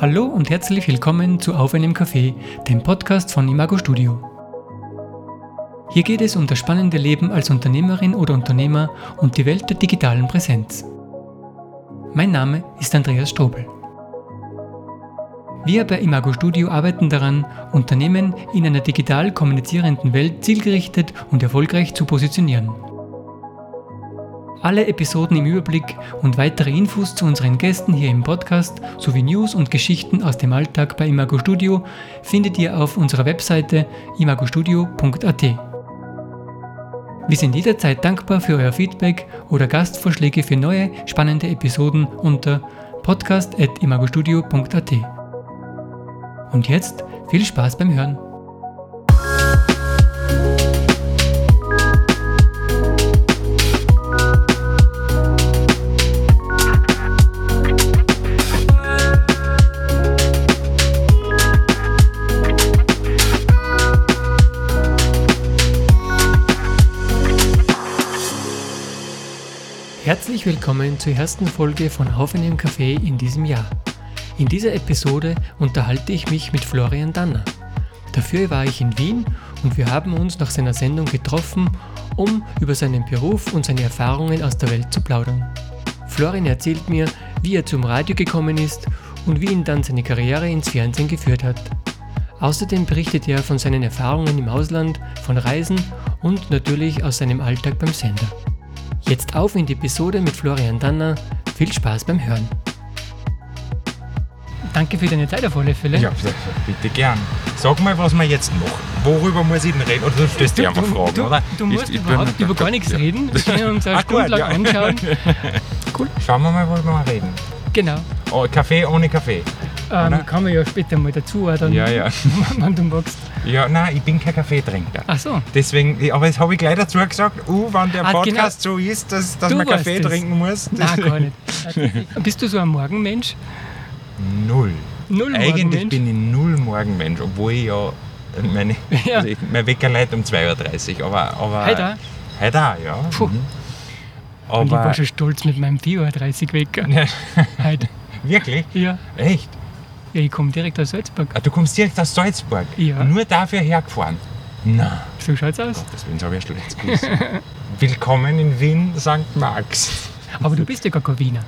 Hallo und herzlich willkommen zu Auf einem Café, dem Podcast von Imago Studio. Hier geht es um das spannende Leben als Unternehmerin oder Unternehmer und die Welt der digitalen Präsenz. Mein Name ist Andreas Strobel. Wir bei Imago Studio arbeiten daran, Unternehmen in einer digital kommunizierenden Welt zielgerichtet und erfolgreich zu positionieren. Alle Episoden im Überblick und weitere Infos zu unseren Gästen hier im Podcast sowie News und Geschichten aus dem Alltag bei Imago Studio findet ihr auf unserer Webseite imagostudio.at. Wir sind jederzeit dankbar für euer Feedback oder Gastvorschläge für neue spannende Episoden unter podcast.imagostudio.at. Und jetzt viel Spaß beim Hören. Herzlich willkommen zur ersten Folge von Auf einem Café in diesem Jahr. In dieser Episode unterhalte ich mich mit Florian Danner. Dafür war ich in Wien und wir haben uns nach seiner Sendung getroffen, um über seinen Beruf und seine Erfahrungen aus der Welt zu plaudern. Florian erzählt mir, wie er zum Radio gekommen ist und wie ihn dann seine Karriere ins Fernsehen geführt hat. Außerdem berichtet er von seinen Erfahrungen im Ausland, von Reisen und natürlich aus seinem Alltag beim Sender. Jetzt auf in die Episode mit Florian Danner. Viel Spaß beim Hören. Danke für deine Zeit auf alle Fälle. Ja, bitte gern. Sag mal, was wir jetzt machen. Worüber muss ich denn reden? Oder du stellst dir einfach Fragen, du, oder? Du musst Ich- ich überhaupt über gar nichts reden. Wir können uns eine Ah, Stunde gut, lang ja. anschauen. Cool. Schauen wir mal, worüber wir reden. Genau. Oh, Kaffee ohne Kaffee. Ähm, kann man ja später mal dazu dann, Ja, ja. wenn du magst. Ja, nein, ich bin kein Kaffeetrinker. Ach so. Deswegen, aber das habe ich gleich dazu gesagt, uh, wenn der Ah, Podcast so ist, dass, dass man Kaffee es. trinken muss. das- Nein, gar nicht. Bist du so ein Morgenmensch? Null. Null Eigentlich bin ich null Morgenmensch, obwohl ich ja meine, Ja. Also ich, mein Wecker leitet um 2.30 Uhr. Aber, aber, Heute auch? Heute auch, ja. Puh. Mhm. Und ich war Aber schon stolz mit meinem 4.30 Wecker. Heute. wirklich? Ja. Echt? Ja, ich komme direkt aus Salzburg. Ah, du kommst direkt aus Salzburg? Ja. Nur dafür hergefahren? Na, So schaut's aus. deswegen habe ich ein schlechtes Gewissen. Willkommen in Wien, St. Marx. Aber du bist ja gar kein Wiener.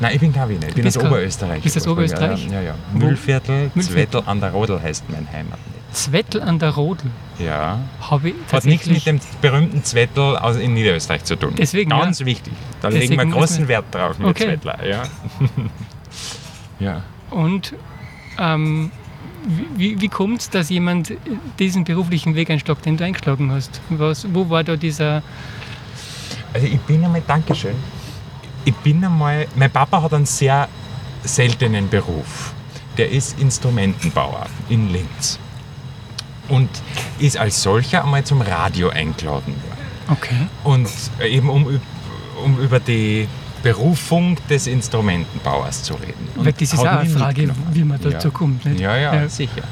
Nein, ich bin kein Wiener, ich bin bist aus Oberösterreich. bist aus Oberösterreich? Ja, ja. ja. Mühlviertel, Mühlviertel. Zwettel an der Rodel heißt mein Heimat. Zwettel an der Rodel Ja. habe ich Hat nichts mit dem berühmten Zwettel aus in Niederösterreich zu tun. Deswegen, Ganz ja. wichtig. Da Deswegen legen wir großen Wert drauf mit Okay. Zwettler. Ja. ja. Und ähm, wie, wie, kommt es, dass jemand diesen beruflichen Weg einschlägt, den du eingeschlagen hast? Was, wo war da dieser... Also ich bin einmal, Dankeschön, ich bin einmal, mein Papa hat einen sehr seltenen Beruf. Der ist Instrumentenbauer in Linz. Und ist als solcher einmal zum Radio eingeladen worden. Okay. Und eben um, um über die Berufung des Instrumentenbauers zu reden. Und Weil das ist auch eine Frage, wie man dazu ja. kommt. Nicht? Ja, ja, Ja. sicher.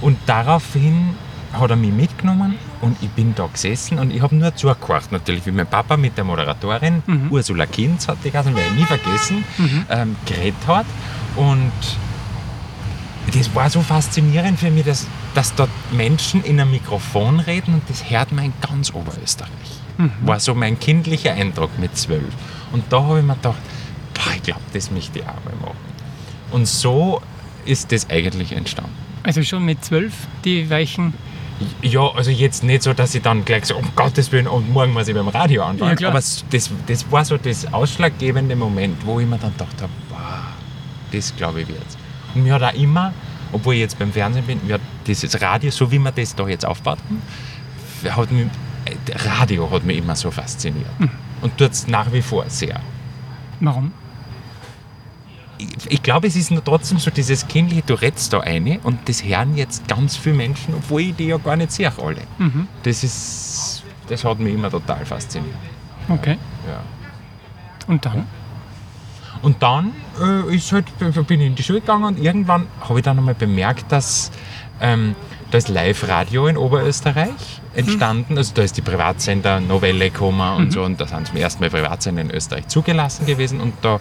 Und daraufhin hat er mich mitgenommen und ich bin da gesessen und ich habe nur zugehört, natürlich, wie mein Papa mit der Moderatorin, Mhm. Ursula Kinz hat die ganze werde ich nie vergessen, Mhm. ähm, geredet hat. Und das war so faszinierend für mich, dass, dass dort Menschen in einem Mikrofon reden und das hört man in ganz Oberösterreich. Mhm. War so mein kindlicher Eindruck mit zwölf. Und da habe ich mir gedacht, boah, ich glaube, das möchte ich auch mal machen. Und so ist das eigentlich entstanden. Also schon mit zwölf die Weichen... Ja, also jetzt nicht so, dass ich dann gleich so, um Gottes Willen, und morgen muss ich beim Radio anfangen. Ja. Aber das, das war so das ausschlaggebende Moment, wo ich mir dann gedacht habe, wow, das glaube ich wird's. Und mir hat auch immer, obwohl ich jetzt beim Fernsehen bin, mir hat dieses Radio, so wie wir das da jetzt aufbaut haben, hat mich, äh, Radio hat mich immer so fasziniert. Hm. Und tut es nach wie vor sehr. Warum? ich, ich glaube, es ist nur trotzdem so dieses kindliche, du redst da eine und das hören jetzt ganz viele Menschen, obwohl ich die ja gar nicht sehe, alle. Mhm. Das ist, das hat mich immer total fasziniert. Okay. Ja. Und dann? Und dann äh, ist halt, bin ich in die Schule gegangen und irgendwann habe ich dann einmal bemerkt, dass ähm, da ist Live-Radio in Oberösterreich entstanden. Also da ist die Privatsender Novelle gekommen und so und da sind zum ersten Mal Privatsender in Österreich zugelassen gewesen und da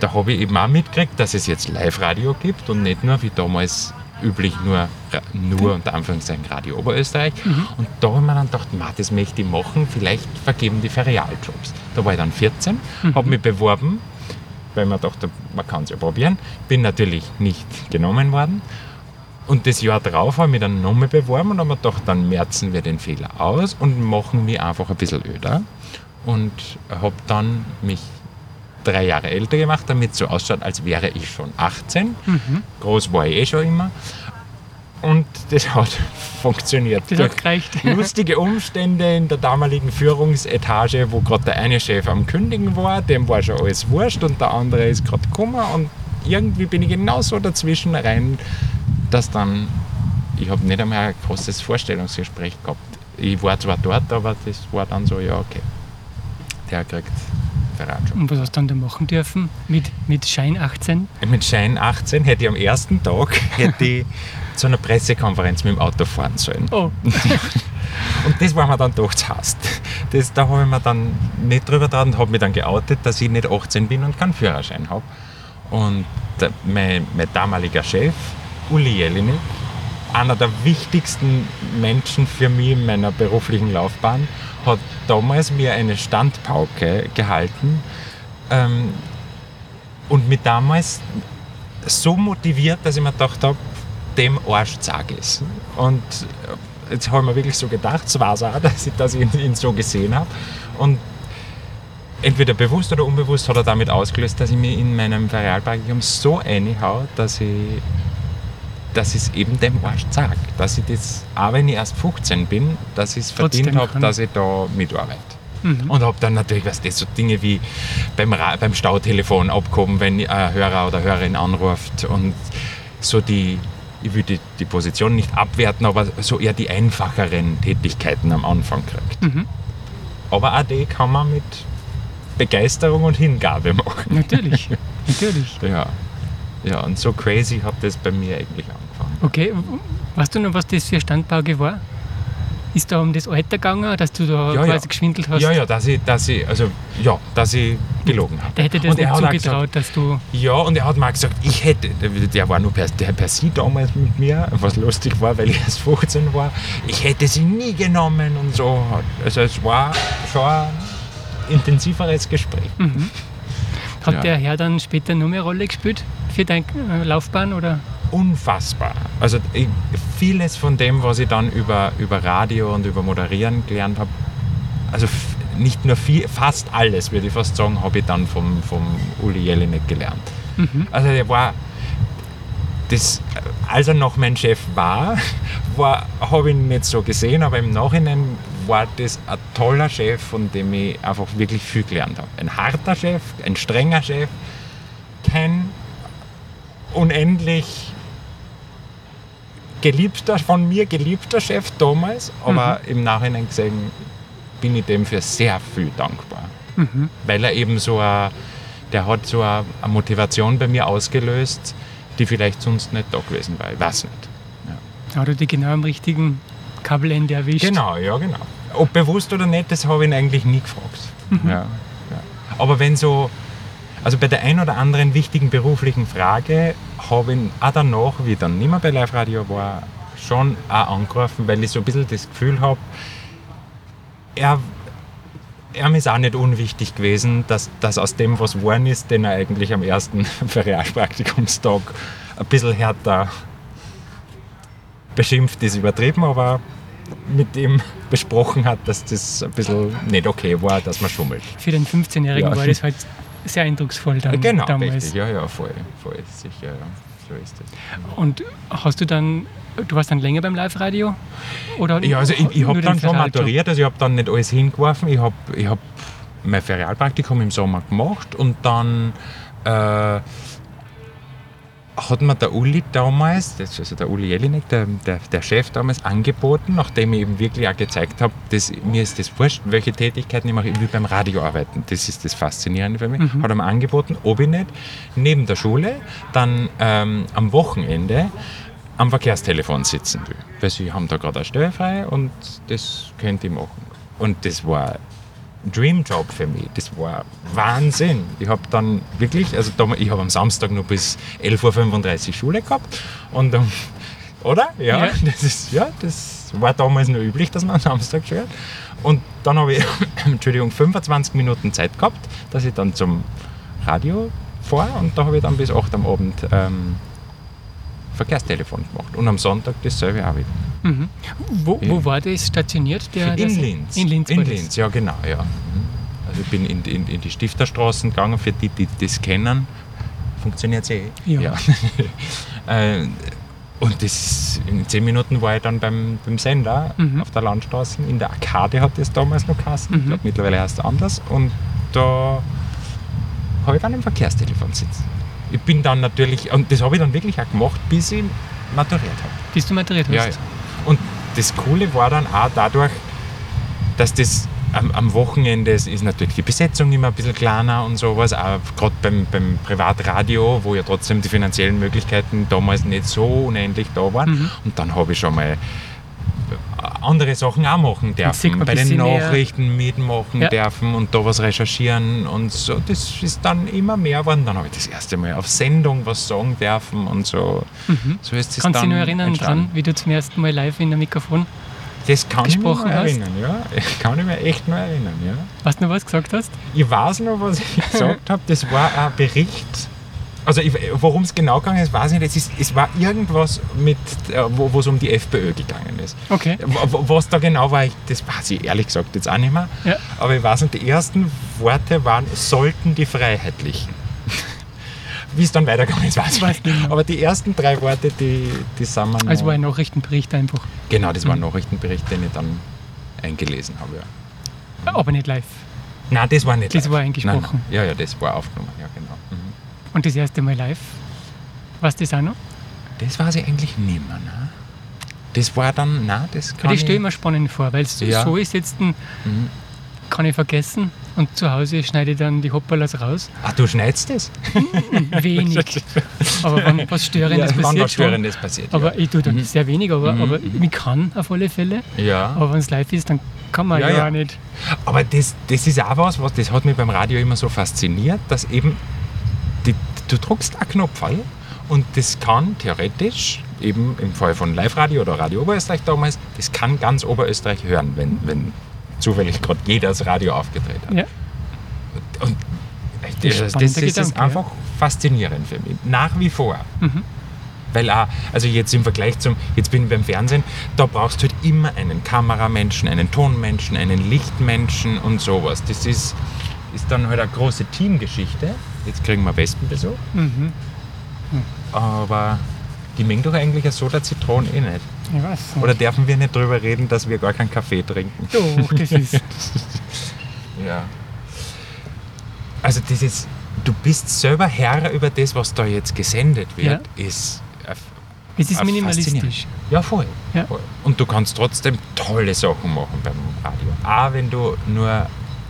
da habe ich eben auch mitgekriegt, dass es jetzt Live-Radio gibt und nicht nur wie damals üblich nur, nur unter Anführungszeichen Radio Oberösterreich. Und da haben wir dann gedacht, ma, das möchte ich machen, vielleicht vergeben die Ferialjobs. Da war ich dann 14, habe mich beworben, weil man dachte, man kann es ja probieren. Bin natürlich nicht genommen worden. Und das Jahr drauf habe ich mich dann nochmal beworben und habe mir gedacht, dann merzen wir den Fehler aus und machen mich einfach ein bisschen öder. Und habe dann mich drei Jahre älter gemacht, damit es so ausschaut, als wäre ich schon 18. Groß war ich eh schon immer. Und das hat funktioniert. Das hat gereicht. lustige Umstände in der damaligen Führungsetage, wo gerade der eine Chef am Kündigen war, dem war schon alles wurscht und der andere ist gerade gekommen und irgendwie bin ich genauso dazwischen rein, dass dann, ich habe nicht einmal ein großes Vorstellungsgespräch gehabt. Ich war zwar dort, aber das war dann so, ja okay, der kriegt Verratschung. Und was hast du dann da machen dürfen? Mit, mit Schein 18? Mit Schein 18 hätte ich am ersten Tag hätte ich zu einer Pressekonferenz mit dem Auto fahren sollen. Oh, Und das war mir dann doch zu hast. Das, da habe ich mir dann nicht drüber dran und habe mich dann geoutet, dass ich nicht 18 bin und keinen Führerschein habe. Und mein, mein damaliger Chef, Uli Jelinek, einer der wichtigsten Menschen für mich in meiner beruflichen Laufbahn, hat damals mir eine Standpauke gehalten ähm, und mich damals so motiviert, dass ich mir gedacht habe, dem Arsch sag es. Und äh, jetzt habe ich mir wirklich so gedacht, es war es auch, dass ich, dass ich ihn, so gesehen habe. Und entweder bewusst oder unbewusst hat er damit ausgelöst, dass ich mir in meinem Ferialpraktikum so reinhau, dass ich dass ich es eben dem Arsch sage. Dass ich das, auch wenn ich erst 15 bin, dass ich es verdient habe, dass ich da mitarbeite. Mhm. Und habe dann natürlich, weißt du, so Dinge wie beim, beim Stautelefon abgehoben, wenn ein Hörer oder Hörerin anruft und so die, ich will die, die Position nicht abwerten, aber so eher die einfacheren Tätigkeiten am Anfang kriegt. Mhm. Aber auch die kann man mit Begeisterung und Hingabe machen. Natürlich, natürlich. Ja. Ja, und so crazy hat das bei mir eigentlich angefangen. Okay, weißt du noch, was das für eine Standpauke war? Ist da um das Alter gegangen, dass du da Ja, quasi ja. geschwindelt hast? Ja, ja, dass ich, dass ich, also, ja, dass ich gelogen habe. Der hätte das Und nicht zugetraut, dass du. Ja, und er hat mal gesagt, ich hätte, der war nur per, der per Sie damals mit mir, was lustig war, weil ich erst 15 war, ich hätte sie nie genommen und so. Also es war schon ein intensiveres Gespräch. Hat Ja. der Herr dann später noch mehr Rolle gespielt für deine äh, Laufbahn? Oder? Unfassbar. Also ich, vieles von dem, was ich dann über, über Radio und über Moderieren gelernt habe, also nicht nur viel, fast alles, würde ich fast sagen, habe ich dann vom, vom Uli Jelinek gelernt. Also der war, das, als er noch mein Chef war, war habe ich ihn nicht so gesehen, aber im Nachhinein war das ein toller Chef, von dem ich einfach wirklich viel gelernt habe. Ein harter Chef, ein strenger Chef, kein unendlich geliebter, von mir geliebter Chef damals, aber im Nachhinein gesehen bin ich dem für sehr viel dankbar. Weil er eben so eine, der hat so eine, Motivation bei mir ausgelöst, die vielleicht sonst nicht da gewesen wäre. Ich weiß nicht. Hat er dich genau am richtigen Kabelende erwischt? Genau, ja, genau. Ob bewusst oder nicht, das habe ich ihn eigentlich nie gefragt. Ja, ja. Aber wenn so, also bei der ein oder anderen wichtigen beruflichen Frage habe ich ihn auch danach, wie ich dann nicht mehr bei Live Radio war, schon auch angerufen, weil ich so ein bisschen das Gefühl habe, er, er ist auch nicht unwichtig gewesen, dass, dass aus dem, was geworden ist, den er eigentlich am ersten Ferialpraktikumstag ein bisschen härter beschimpft ist übertrieben, aber mit ihm besprochen hat, dass das ein bisschen nicht okay war, dass man schummelt. Für den 15-Jährigen Ja. war das halt sehr eindrucksvoll dann genau, damals. richtig, ja, ja, voll, voll, sicher, ja, so ist es. Und hast du dann, du warst dann länger beim Live-Radio? Oder Ja, also ich, ich habe dann schon maturiert, also ich habe dann nicht alles hingeworfen, ich habe ich hab mein Ferialpraktikum im Sommer gemacht und dann äh, hat mir der Uli damals, also der Uli Jelinek, der, der, der Chef damals, angeboten, nachdem ich eben wirklich auch gezeigt habe, dass mir ist das wurscht, welche Tätigkeiten ich mache, ich will beim Radio arbeiten. Das ist das Faszinierende für mich. Hat er mir angeboten, ob ich nicht neben der Schule dann ähm, am Wochenende am Verkehrstelefon sitzen will. Weil sie haben da gerade eine Stelle frei und das könnte ich machen. Und das war Dream Job für mich. Das war Wahnsinn. Ich habe dann wirklich, also da, ich habe am Samstag nur bis 11.35 Uhr Schule gehabt und um, oder? Ja, Ja. Das ist, ja, das war damals nur üblich, dass man am Samstag schwört. Und dann habe ich, Entschuldigung, 25 Minuten Zeit gehabt, dass ich dann zum Radio fahre und da habe ich dann bis 8 am Abend ähm, Verkehrstelefon gemacht. Und am Sonntag dasselbe auch wieder. Mhm. Wo, wo Ja. war das stationiert? Der, In Linz. In Linz. In. Linz, ja genau, ja. Mhm. Also ich bin in, in, in die Stifterstraßen gegangen, für die, die das kennen. Funktioniert eh. Ja. Äh, Und das in zehn Minuten war ich dann beim, beim Sender Mhm. auf der Landstraße. In der Arkade hat das damals noch geheißen. Ich Mhm. glaube, mittlerweile heißt es anders. Und da habe ich dann im Verkehrstelefon sitzen. Ich bin dann natürlich, und das habe ich dann wirklich auch gemacht, bis ich maturiert habe. Bis du maturiert hast. Ja, ja. Und das Coole war dann auch dadurch, dass das am, am Wochenende ist ist natürlich die Besetzung immer ein bisschen kleiner und sowas, auch gerade beim, beim Privatradio, wo ja trotzdem die finanziellen Möglichkeiten damals nicht so unendlich da waren. Mhm. Und dann habe ich schon mal andere Sachen auch machen dürfen, bei den bisschen mehr. Nachrichten mitmachen Ja. dürfen und da was recherchieren und so. Das ist dann immer mehr geworden. Dann habe ich das erste Mal auf Sendung was sagen dürfen und so. Mhm. So ist das Kannst du dich noch erinnern entstanden. dran, wie du zum ersten Mal live in der Mikrofon, Das kann ich mich noch gesprochen hast? erinnern, ja. Ich kann ich mir echt noch erinnern, ja. weißt du noch, was du gesagt hast? Ich weiß noch, was ich gesagt habe. Das war ein Bericht. Also, worum es genau gegangen ist, weiß ich nicht. Es, ist, es war irgendwas, mit, äh, wo es um die FPÖ gegangen ist. Okay. Was da genau war, ich, das weiß ich ehrlich gesagt jetzt auch nicht mehr. Ja. Aber ich weiß nicht, die ersten Worte waren, sollten die Freiheitlichen. Wie es dann weitergegangen ist, weiß ich Weiß nicht. mehr. Aber die ersten drei Worte, die, die sind mir noch... Also war ein Nachrichtenbericht einfach. Genau, das war ein Mhm. Nachrichtenbericht, den ich dann eingelesen habe. Ja. Aber nicht live. Nein, das war nicht Das live. war eingesprochen. Nein, nein. Ja, ja, das war aufgenommen, ja genau. Und das erste Mal live. Was das auch noch? Das weiß ich eigentlich nicht mehr. Ne? Das war dann, nein, das kann Das ich... stelle ich mir spannend vor, weil es Ja. so ist jetzt, ein- Mhm. kann ich vergessen und zu Hause schneide ich dann die Hopperlas raus. Ach, du schneidest das? Wenig. aber wenn was Störendes ja, passiert was. Störendes passiert, Aber ich tue dann Mhm. sehr wenig, aber, Mhm, aber mhm. ich kann auf alle Fälle. ja. ja. Aber wenn es live ist, dann kann man Ja, ja, ja. nicht. Aber das, das ist auch was, was, das hat mich beim Radio immer so fasziniert, dass eben, du druckst einen Knopf ein und das kann theoretisch, eben im Fall von Live-Radio oder Radio Oberösterreich damals, das kann ganz Oberösterreich hören, wenn, wenn zufällig gerade jeder das Radio aufgedreht hat. Ja. Und Das das, ist das, das, spannender ist einfach faszinierend für mich. Nach wie vor. Mhm. Weil auch, also jetzt im Vergleich zum, jetzt bin ich beim Fernsehen, da brauchst du halt immer einen Kameramenschen, einen Tonmenschen, einen Lichtmenschen und sowas. Das ist, ist dann halt eine große Teamgeschichte. Jetzt kriegen wir Wespenbesuch, Mhm. aber die mengen doch eigentlich eine Soda Zitronen eh nicht. Ich weiß. nicht. Oder dürfen wir nicht drüber reden, dass wir gar keinen Kaffee trinken? Doch, das ist. Ja. Also dieses, du bist selber Herr über das, was da jetzt gesendet wird, ist äh, Es ist minimalistisch. Ja, voll. Ja. voll. Und du kannst trotzdem tolle Sachen machen beim Radio. Auch wenn du nur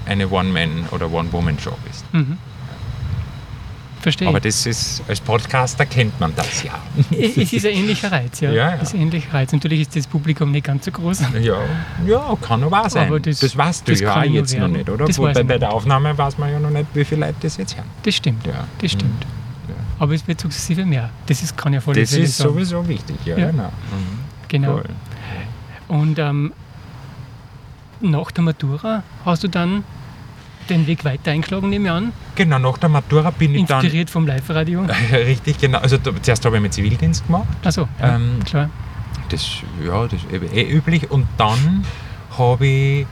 eine One-Man- oder One-Woman-Show bist. Mhm. Verstehe. Aber das ist, als Podcaster kennt man das ja. es ist ein ähnlicher Reiz, ja. Ja, ja. Es ist ein ähnlicher Reiz. Natürlich ist das Publikum nicht ganz so groß. Ja, ja kann auch wahr sein. Aber das- das, weißt du das ja jetzt noch nicht, oder? Das Wobei bei der Aufnahme weiß man ja noch nicht, wie viele Leute das jetzt hören. Das stimmt. Ja. Das stimmt. Ja. Aber es wird sukzessive mehr. Das ist, kann ja voll Das ist sowieso wichtig, ja, genau. Mhm. Genau. Voll. Und ähm, nach der Matura hast du dann den Weg weiter eingeschlagen, nehme ich an. Genau, nach der Matura bin ich dann. Inspiriert vom Live-Radio. Richtig, genau. Also da, zuerst habe ich mit Zivildienst gemacht. Achso, ja, Ähm, klar. Das, ja, das ist eh- üblich. Und dann habe ich.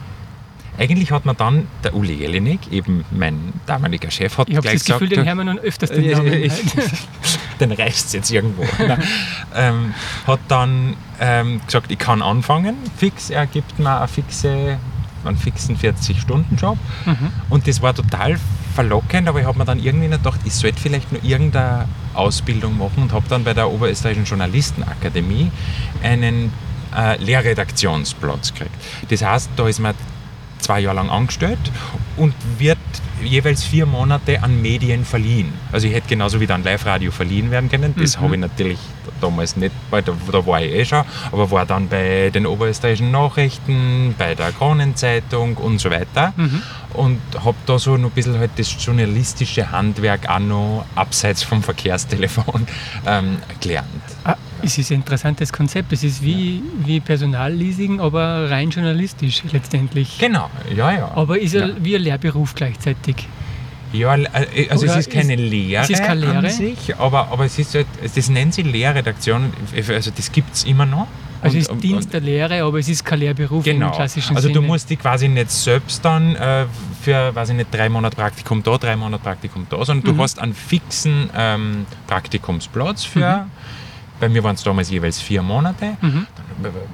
Eigentlich hat mir dann der Uli Jelinek, eben mein damaliger Chef, hat Ich habe gleich das Gefühl, gesagt, den hören wir nun öfters den Äh, Namen. ich- dann reicht es jetzt irgendwo. Ähm, hat dann ähm, gesagt, ich kann anfangen, fix, er gibt mir eine fixe, einen fixen 40-Stunden-Job. Mhm. Und das war total verlockend, aber ich habe mir dann irgendwie nicht gedacht, ich sollte vielleicht nur irgendeine Ausbildung machen und habe dann bei der Oberösterreichischen Journalistenakademie einen äh, Lehrredaktionsplatz gekriegt. Das heißt, da ist man zwei Jahre lang angestellt und wird jeweils vier Monate an Medien verliehen. Also ich hätte genauso wie dann Live-Radio verliehen werden können. Das Mhm. habe ich natürlich damals nicht, weil da, da war ich eh schon, aber war dann bei den Oberösterreichischen Nachrichten, bei der Kronenzeitung und so weiter. Mhm. Und habe da so noch ein bisschen halt das journalistische Handwerk auch noch abseits vom Verkehrstelefon ähm, gelernt. Ah, es ist ein interessantes Konzept. Es ist wie, wie Personalleasing, aber rein journalistisch letztendlich. Genau, ja, ja. Aber ist ja ja. wie ein Lehrberuf gleichzeitig. Ja, äh, also Oder es ist keine ist- Lehre, es ist keine Lehre? an sich, aber, aber es ist halt, das nennt sie Lehrredaktion, also das gibt es immer noch. Also es ist Dienst der Lehre, aber es ist kein Lehrberuf Genau. im klassischen Also Sinne. du musst dich quasi nicht selbst dann äh, für, weiß ich nicht, drei Monate Praktikum da, drei Monate Praktikum da, sondern Mhm. du hast einen fixen ähm, Praktikumsplatz für, bei mir waren es damals jeweils vier Monate. Mhm.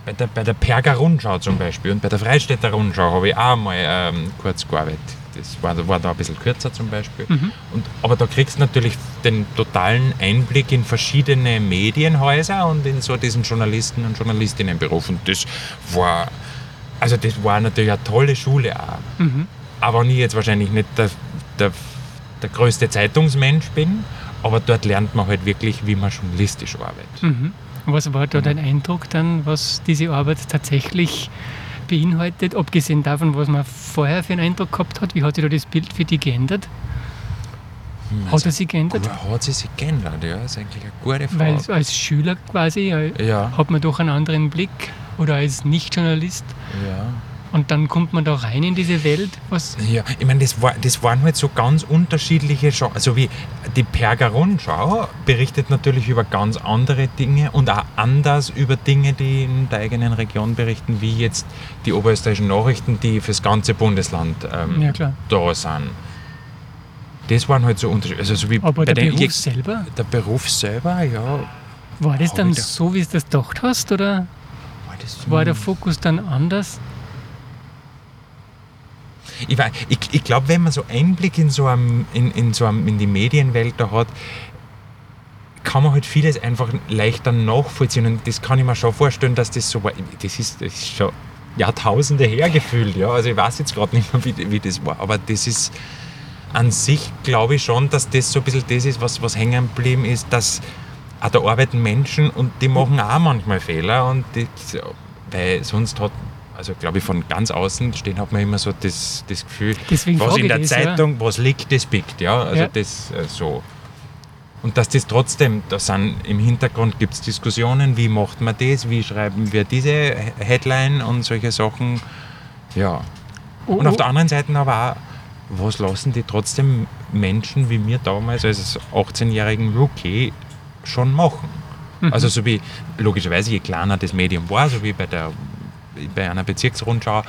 Bei der, bei der Perger Rundschau zum Beispiel und bei der Freistädter Rundschau habe ich auch mal ähm, kurz gearbeitet. Das war, war da ein bisschen kürzer zum Beispiel. Mhm. Und, aber da kriegst du natürlich den totalen Einblick in verschiedene Medienhäuser und in so diesen Journalisten- und Journalistinnenberuf. Und das war, also das war natürlich eine tolle Schule auch. Mhm. Aber wenn ich jetzt wahrscheinlich nicht der, der, der größte Zeitungsmensch bin, aber dort lernt man halt wirklich, wie man journalistisch arbeitet. Mhm. Was war da dein Eindruck dann, was diese Arbeit tatsächlich beinhaltet, abgesehen davon, was man vorher für einen Eindruck gehabt hat? Wie hat sich da das Bild für dich geändert? Hat er sich geändert? Hat sie sich geändert, ja, das ist eigentlich eine gute Frage. Weil als Schüler quasi äh, ja, hat man doch einen anderen Blick oder als Nicht-Journalist ja. Und dann kommt man da rein in diese Welt. Was, Ja, ich meine, das, war, das waren halt so ganz unterschiedliche Genres. Also wie die Perger Rundschau berichtet natürlich über ganz andere Dinge und auch anders über Dinge, die in der eigenen Region berichten, wie jetzt die oberösterreichischen Nachrichten, die fürs ganze Bundesland ähm, Ja, da sind. Das waren halt so Unterschiede. Also so wie aber der Beruf selber, der Beruf selber, ja. war das dann ich da- so, wie du das gedacht hast oder War, das, war der Fokus dann anders? Ich, ich, ich glaube, wenn man so Einblick in, so einem, in, in, so einem, in die Medienwelt da hat, kann man halt vieles einfach leichter nachvollziehen. Und das kann ich mir schon vorstellen, dass das so war. Das ist, das ist schon Jahrtausende her gefühlt. Ja? Also ich weiß jetzt gerade nicht mehr, wie, wie das war. Aber das ist an sich, glaube ich schon, dass das so ein bisschen das ist, was, was hängen geblieben ist, dass auch da arbeiten Menschen und die machen auch manchmal Fehler. Und die, weil sonst hat, also glaube ich, von ganz außen stehen hat man immer so das, das Gefühl, Deswegen was in der das. Zeitung, was liegt, das biegt. Ja? Also Ja. das äh, so. Und dass das trotzdem, da sind im Hintergrund gibt es Diskussionen, wie macht man das, wie schreiben wir diese Headline und solche Sachen. Ja. Oh, Und auf oh. der anderen Seite aber auch, was lassen die trotzdem Menschen wie mir damals als 18-jährigen Rookie schon machen? Mhm. Also so wie, logischerweise, je kleiner das Medium war, so wie bei, der, bei einer Bezirksrundschau,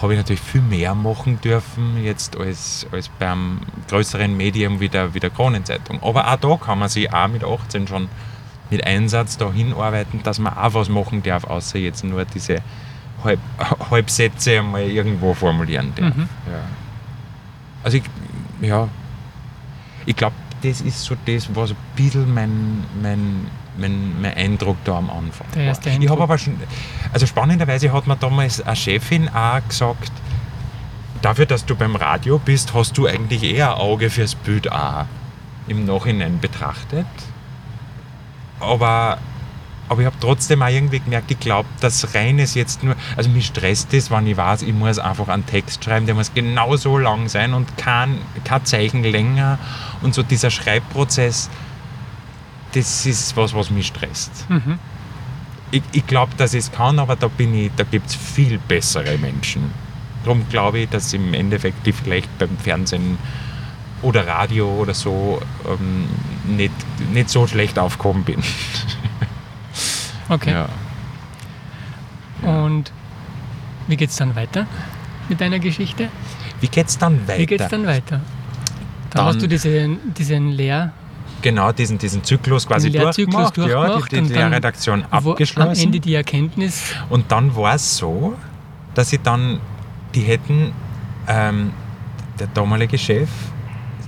habe ich natürlich viel mehr machen dürfen jetzt als, als beim größeren Medium wie der, wie der Kronenzeitung. Aber auch da kann man sich auch mit 18 schon mit Einsatz dahin arbeiten, dass man auch was machen darf, außer jetzt nur diese Halb, Halbsätze einmal irgendwo formulieren darf. Mhm. Ja. Also ich, ja, ich glaube, das ist so das, was ein bisschen mein, mein, mein, mein Eindruck da am Anfang Der erste war. Ich Eindruck. habe aber schon, also spannenderweise hat mir damals eine Chefin auch gesagt, dafür, dass du beim Radio bist, hast du eigentlich eher ein Auge fürs Bild auch im Nachhinein betrachtet. Aber, aber ich habe trotzdem auch irgendwie gemerkt, ich glaube, das reines jetzt nur, also mich stresst das, wenn ich weiß, ich muss einfach einen Text schreiben, der muss genau so lang sein und kein, kein Zeichen länger. Und so dieser Schreibprozess, das ist was, was mich stresst. Mhm. Ich, ich glaube, dass ich es kann, aber da, bin ich, da gibt es viel bessere Menschen. Darum glaube ich, dass im Endeffekt ich vielleicht beim Fernsehen oder Radio oder so ähm, nicht, nicht so schlecht aufgehoben bin. Okay. Ja. Und wie geht es dann weiter mit deiner Geschichte? Wie geht es dann weiter? Wie geht dann weiter? Dann, Dann- hast du diese, diesen Lehr, Genau, diesen, diesen Zyklus quasi Den Lehrzyklus durchgemacht, ja, durchgemacht die, die Lehrredaktion wo am abgeschlossen. Ende die Erkenntnis, Und dann war es so, dass sie dann, die hätten, ähm, der damalige Chef,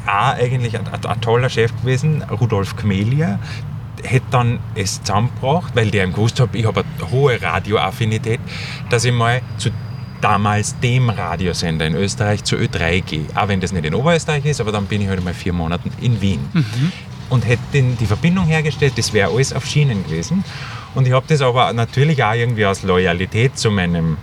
auch eigentlich ein, ein, ein toller Chef gewesen, Rudolf Kmelia, hätte dann es zusammengebracht, weil der ihm gewusst hat, ich habe eine hohe Radioaffinität, dass ich mal zu damals dem Radiosender in Österreich zur Ö3G. Auch wenn das nicht in Oberösterreich ist, aber dann bin ich halt mal vier Monate in Wien. Und hätte die Verbindung hergestellt, das wäre alles auf Schienen gewesen. Und ich habe das aber natürlich auch irgendwie aus Loyalität zu meinem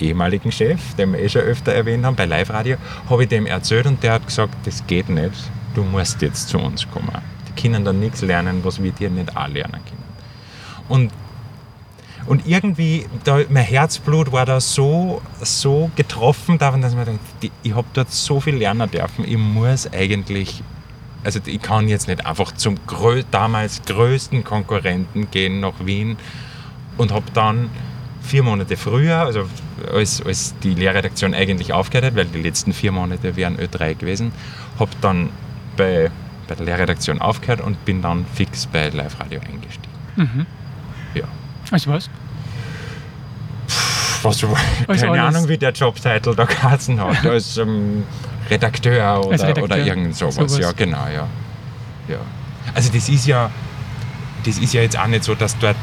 ehemaligen Chef, den wir eh schon öfter erwähnt haben, bei Live Radio, habe ich dem erzählt und der hat gesagt, das geht nicht, du musst jetzt zu uns kommen. Die können dann nichts lernen, was wir dir nicht auch lernen können. Und und irgendwie, da, mein Herzblut war da so, so getroffen, davon, dass ich mir dachte, ich habe dort so viel lernen dürfen. Ich muss eigentlich, also ich kann jetzt nicht einfach zum grö damals größten Konkurrenten gehen nach Wien und habe dann vier Monate früher, also als, als die Lehrredaktion eigentlich aufgehört hat, weil die letzten vier Monate wären Ö3 gewesen, habe dann bei, bei der Lehrredaktion aufgehört und bin dann fix bei Live Radio eingestiegen. Mhm. Ja. Also was? was, Als keine alles. Ahnung, wie der Jobtitel da geheißen hat. Als ähm, Redakteur oder, Redakteur. oder irgend sowas. Sowas. Ja, genau, ja. ja. Also das ist ja, das ist ja jetzt auch nicht so, dass dort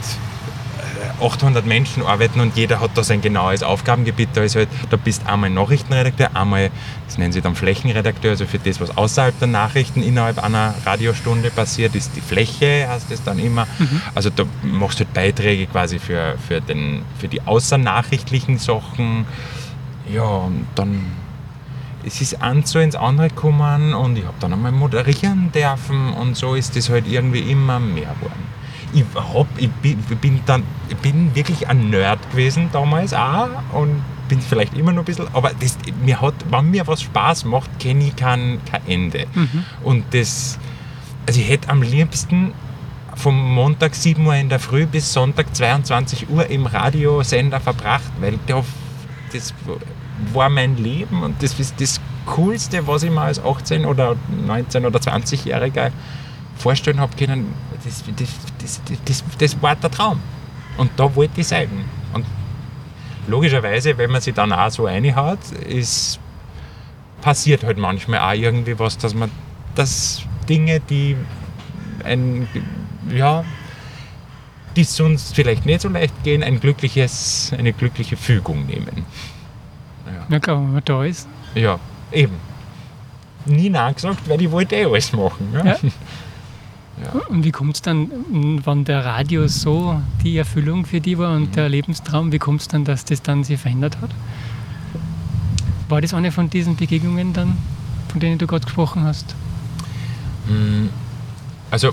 äh, 800 Menschen arbeiten und jeder hat da sein genaues Aufgabengebiet. Da ist halt, da bist du einmal Nachrichtenredakteur, einmal, das nennen sie dann Flächenredakteur, also für das, was außerhalb der Nachrichten innerhalb einer Radiostunde passiert, ist die Fläche, heißt es dann immer. Also da machst du halt Beiträge quasi für, für, den, für die außernachrichtlichen Sachen. Ja, und dann es ist eins so ins andere gekommen und ich habe dann einmal moderieren dürfen und so ist das halt irgendwie immer mehr geworden. Ich, hab, ich, bin, ich bin dann ich bin wirklich ein Nerd gewesen damals auch und bin vielleicht immer noch ein bisschen, aber das, mir hat, wenn mir was Spaß macht, kenne ich kein, kein Ende. Und das, also ich hätte am liebsten vom Montag 7 Uhr in der Früh bis Sonntag 22 Uhr im Radiosender verbracht, weil da, das war mein Leben und das ist das Coolste, was ich mir als 18 oder 19 oder 20-Jähriger vorstellen habe können. Das, das, das, das, das war der Traum. Und da wollte ich sein. Und logischerweise, wenn man sich dann auch so reinhaut, ist passiert halt manchmal auch irgendwie was, dass man dass Dinge, die ein, ja, die sonst vielleicht nicht so leicht gehen, ein glückliches, eine glückliche Fügung nehmen. Ja klar, wenn man da ist. Ja, eben. Nie nachgesagt, weil ich wollte eh alles machen. Ja? Ja. Und wie kommt es dann, wenn der Radio so die Erfüllung für die war Mhm. und der Lebenstraum, wie kommt es dann, dass das dann sich verändert hat? War das eine von diesen Begegnungen dann, von denen du gerade gesprochen hast? Mm, Also.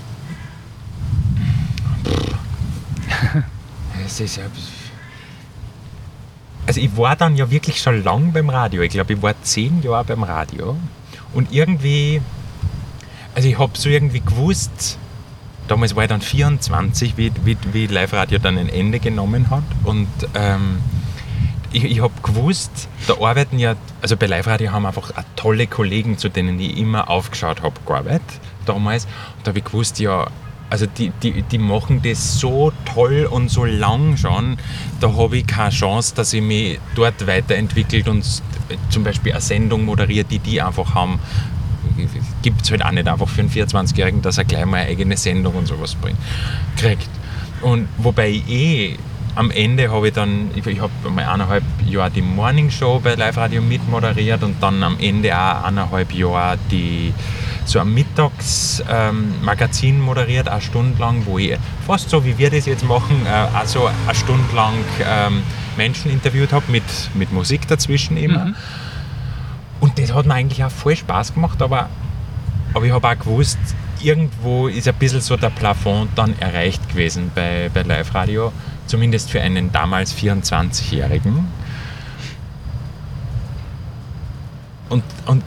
es ist ja. Also, ich war dann ja wirklich schon lang beim Radio. Ich glaube, ich war zehn Jahre beim Radio. Und irgendwie. Also, ich habe so irgendwie gewusst. Damals war ich dann 24, wie, wie, wie Live-Radio dann ein Ende genommen hat. Und ähm, ich, ich habe gewusst, da arbeiten ja, also bei Live-Radio haben einfach tolle Kollegen, zu denen ich immer aufgeschaut habe, gearbeitet damals. Und da habe ich gewusst, ja, also die, die, die machen das so toll und so lang schon, da habe ich keine Chance, dass ich mich dort weiterentwickelt und zum Beispiel eine Sendung moderiert, die die einfach haben. Gibt es halt auch nicht einfach für einen 24-Jährigen, dass er gleich mal eine eigene Sendung und sowas bringt, kriegt. Und wobei ich eh am Ende habe ich dann, ich, ich habe mal eineinhalb Jahre die Morning Show bei Live Radio mitmoderiert und dann am Ende auch eineinhalb Jahre die, so ein Mittagsmagazin ähm, moderiert, eine Stunde lang, wo ich fast so wie wir das jetzt machen, äh, also eine Stunde lang ähm, Menschen interviewt habe mit, mit Musik dazwischen immer. Und das hat mir eigentlich auch voll Spaß gemacht, aber, aber ich habe auch gewusst, irgendwo ist ein bisschen so der Plafond dann erreicht gewesen bei, bei Live Radio, zumindest für einen damals 24-Jährigen. Und, und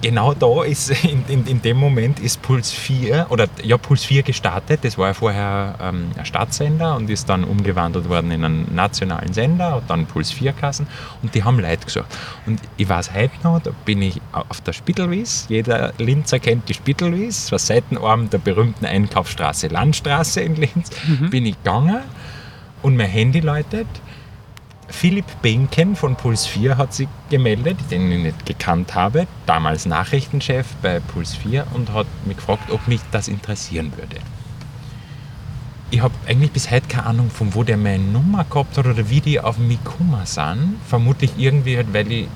genau da ist, in, in, in dem Moment ist Puls 4, oder ja, Puls 4 gestartet. Das war ja vorher ähm, ein Stadtsender und ist dann umgewandelt worden in einen nationalen Sender und dann Puls 4 Kassen und die haben Leute gesucht. Und ich weiß heute noch, da bin ich auf der Spittelwies. Jeder Linzer kennt die Spittelwies, das war Seitenarm der berühmten Einkaufsstraße, Landstraße in Linz. Bin ich gegangen und mein Handy läutet. Philipp Benken von Puls 4 hat sich gemeldet, den ich nicht gekannt habe, damals Nachrichtenchef bei Puls 4 und hat mich gefragt, ob mich das interessieren würde. ich habe eigentlich bis heute keine Ahnung, von wo der meine Nummer gehabt hat oder wie die auf mich gekommen sind. Vermutlich irgendwie halt, weil ich,